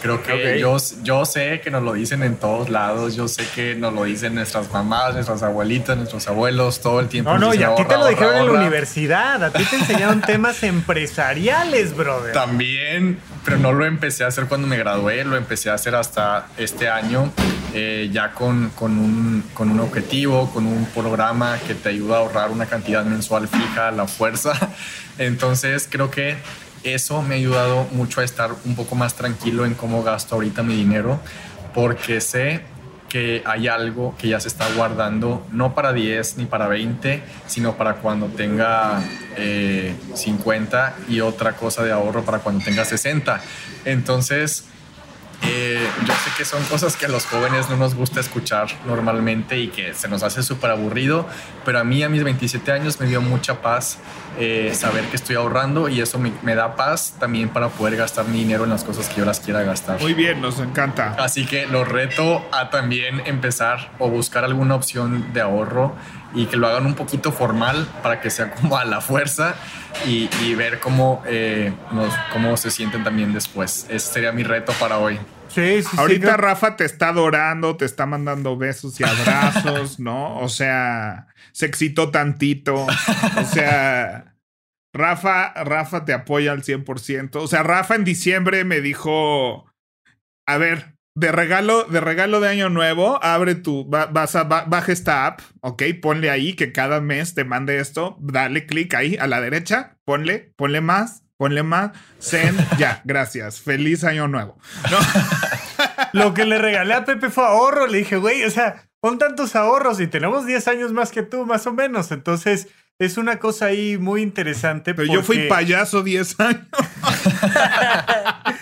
Creo que yo, yo sé que nos lo dicen en todos lados, yo sé que nos lo dicen nuestras mamás, nuestras abuelitas, nuestros abuelos, todo el tiempo. No, no, y a ti te lo dijeron en la universidad, a ti te enseñaron temas empresariales, brother. También, pero no lo empecé a hacer cuando me gradué, lo empecé a hacer hasta este año, eh, ya con, con, un, con un objetivo, con un programa que te ayuda a ahorrar una cantidad mensual fija a la fuerza. Entonces creo que eso me ha ayudado mucho a estar un poco más tranquilo en cómo gasto ahorita mi dinero, porque sé que hay algo que ya se está guardando, no para 10 ni para 20, sino para cuando tenga 50 eh, y otra cosa de ahorro para cuando tenga 60. Entonces, eh, yo sé que son cosas que a los jóvenes no nos gusta escuchar normalmente y que se nos hace súper aburrido, pero a mí a mis 27 años me dio mucha paz eh, saber que estoy ahorrando y eso me, me, da paz también para poder gastar mi dinero en las cosas que yo las quiera gastar. Muy bien, nos encanta. Así que lo reto a también empezar o buscar alguna opción de ahorro y que lo hagan un poquito formal para que sea como a la fuerza y, y ver cómo, eh, nos, cómo se sienten también después. Ese sería mi reto para hoy. Sí, sí, Ahorita Rafa te está adorando, te está mandando besos y abrazos, ¿no? O sea, se excitó tantito. O sea, Rafa, Rafa te apoya al 100%. O sea, Rafa en diciembre me dijo, a ver, de regalo, de regalo de año nuevo, abre tu, vas a, baja esta app, ok, ponle ahí que cada mes te mande esto, dale clic ahí a la derecha, ponle, ponle más, ponle más, send, ya, gracias, feliz año nuevo. Lo que le regalé a Pepe fue ahorro, le dije, güey, o sea, pon tantos ahorros y tenemos 10 años más que tú, más o menos, entonces es una cosa ahí muy interesante. Pero yo fui payaso 10 años.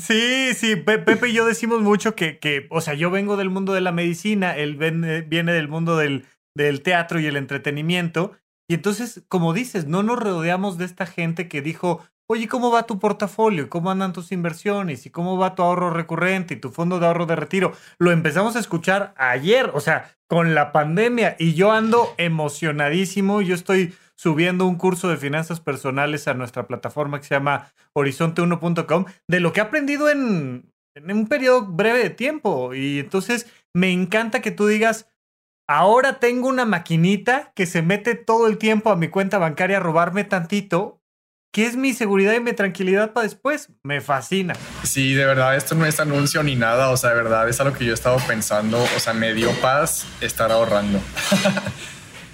Sí, sí, Pepe y yo decimos mucho que, que, o sea, yo vengo del mundo de la medicina, él viene del mundo del, del teatro y el entretenimiento. Y entonces, como dices, no nos rodeamos de esta gente que dijo, oye, ¿cómo va tu portafolio? ¿Cómo andan tus inversiones? ¿Y cómo va tu ahorro recurrente y tu fondo de ahorro de retiro? Lo empezamos a escuchar ayer, o sea, con la pandemia y yo ando emocionadísimo. Yo estoy subiendo un curso de finanzas personales a nuestra plataforma que se llama horizonte1.com de lo que he aprendido en, en un periodo breve de tiempo. Y entonces me encanta que tú digas, ahora tengo una maquinita que se mete todo el tiempo a mi cuenta bancaria a robarme tantito. que es mi seguridad y mi tranquilidad para después? Me fascina. Sí, de verdad, esto no es anuncio ni nada. O sea, de verdad, es algo que yo he estado pensando. O sea, me dio paz estar ahorrando.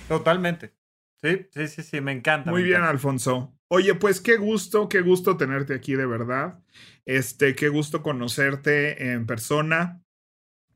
Totalmente. Sí, sí, sí, sí, me encanta. Muy me bien, encanta. Alfonso. Oye, pues qué gusto, qué gusto tenerte aquí de verdad. Este, qué gusto conocerte en persona.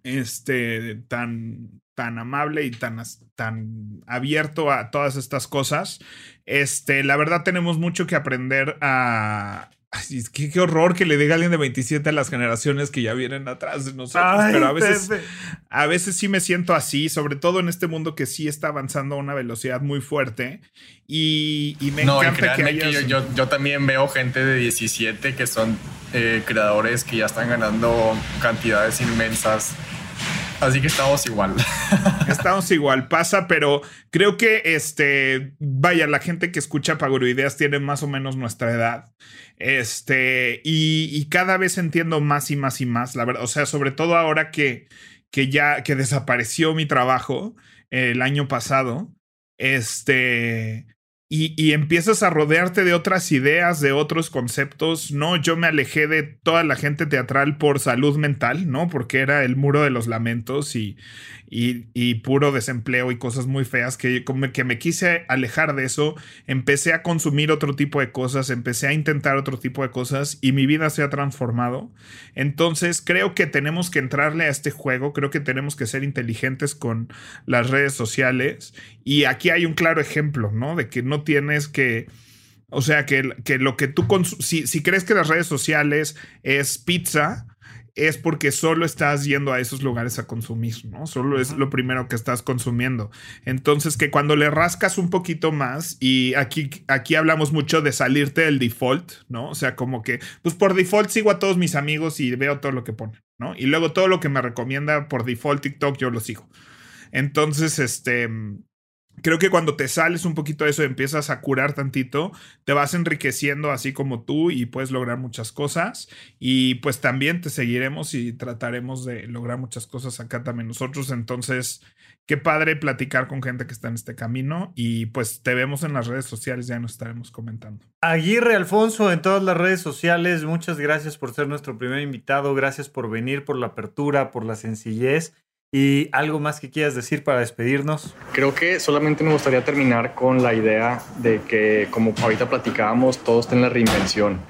Este, tan, tan amable y tan, tan abierto a todas estas cosas. Este, la verdad tenemos mucho que aprender a... Ay, es que qué horror que le diga a alguien de 27 a las generaciones que ya vienen atrás de nosotros, Ay, pero a veces... Pepe. A veces sí me siento así, sobre todo en este mundo que sí está avanzando a una velocidad muy fuerte. Y, y me no, y encanta que créanme que, yo, yo, yo también veo gente de 17 que son eh, creadores que ya están ganando cantidades inmensas. Así que estamos igual. Estamos igual, pasa, pero creo que este, vaya, la gente que escucha Pagoroideas tiene más o menos nuestra edad. Este, y, y cada vez entiendo más y más y más, la verdad. O sea, sobre todo ahora que, que ya que desapareció mi trabajo eh, el año pasado. Este. Y, empiezas a rodearte de otras ideas, de otros conceptos. No, yo me alejé de toda la gente teatral por salud mental, ¿no? Porque era el muro de los lamentos y, y, puro desempleo y cosas muy feas que, que me quise alejar de eso. Empecé a consumir otro tipo de cosas, empecé a intentar otro tipo de cosas y mi vida se ha transformado. Entonces creo que tenemos que entrarle a este juego, creo que tenemos que ser inteligentes con las redes sociales y aquí hay un claro ejemplo, ¿no? De que no tienes que... O sea, que, que lo que tú... Si, si crees que las redes sociales es pizza, es porque solo estás yendo a esos lugares a consumir, ¿no? Solo es lo primero que estás consumiendo. Entonces, que cuando le rascas un poquito más, y aquí, aquí hablamos mucho de salirte del default, ¿no? O sea, como que, pues por default sigo a todos mis amigos y veo todo lo que ponen, ¿no? Y luego todo lo que me recomienda por default TikTok, yo lo sigo. Entonces, este... Creo que cuando te sales un poquito de eso empiezas a curar tantito, te vas enriqueciendo así como tú y puedes lograr muchas cosas. Y pues también te seguiremos y trataremos de lograr muchas cosas acá también nosotros. Entonces, qué padre platicar con gente que está en este camino. Y pues te vemos en las redes sociales, ya nos estaremos comentando. Aguirre Alfonso en todas las redes sociales, muchas gracias por ser nuestro primer invitado, gracias por venir, por la apertura, por la sencillez y algo más que quieras decir para despedirnos. Creo que solamente me gustaría terminar con la idea de que, como ahorita platicábamos, todo está en la reinvención.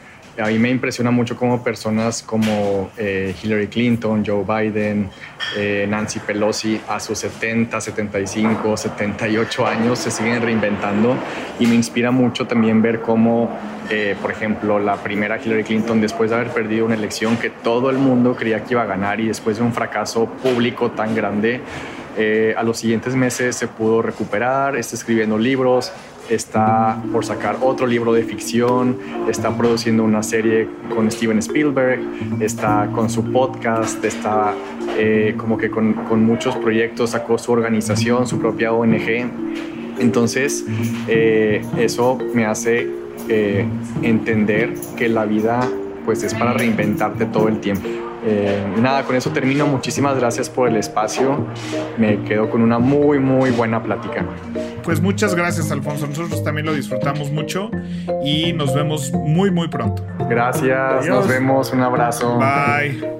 A mí me impresiona mucho cómo personas como eh, Hillary Clinton, Joe Biden, eh, Nancy Pelosi, a sus 70, 75, 78 años se siguen reinventando. Y me inspira mucho también ver cómo, eh, por ejemplo, la primera Hillary Clinton, después de haber perdido una elección que todo el mundo creía que iba a ganar y después de un fracaso público tan grande, a los siguientes meses se pudo recuperar, está escribiendo libros, está por sacar otro libro de ficción, está produciendo una serie con Steven Spielberg, está con su podcast, está eh, como que con, muchos proyectos, sacó su organización, su propia ONG. Entonces, eh, eso me hace eh, entender que la vida pues es para reinventarte todo el tiempo. Eh, nada, con eso termino. Muchísimas gracias por el espacio. Me quedo con una muy, muy buena plática. Pues muchas gracias, Alfonso. Nosotros también lo disfrutamos mucho y nos vemos muy, muy pronto. Gracias, Adiós. nos vemos, un abrazo. Bye.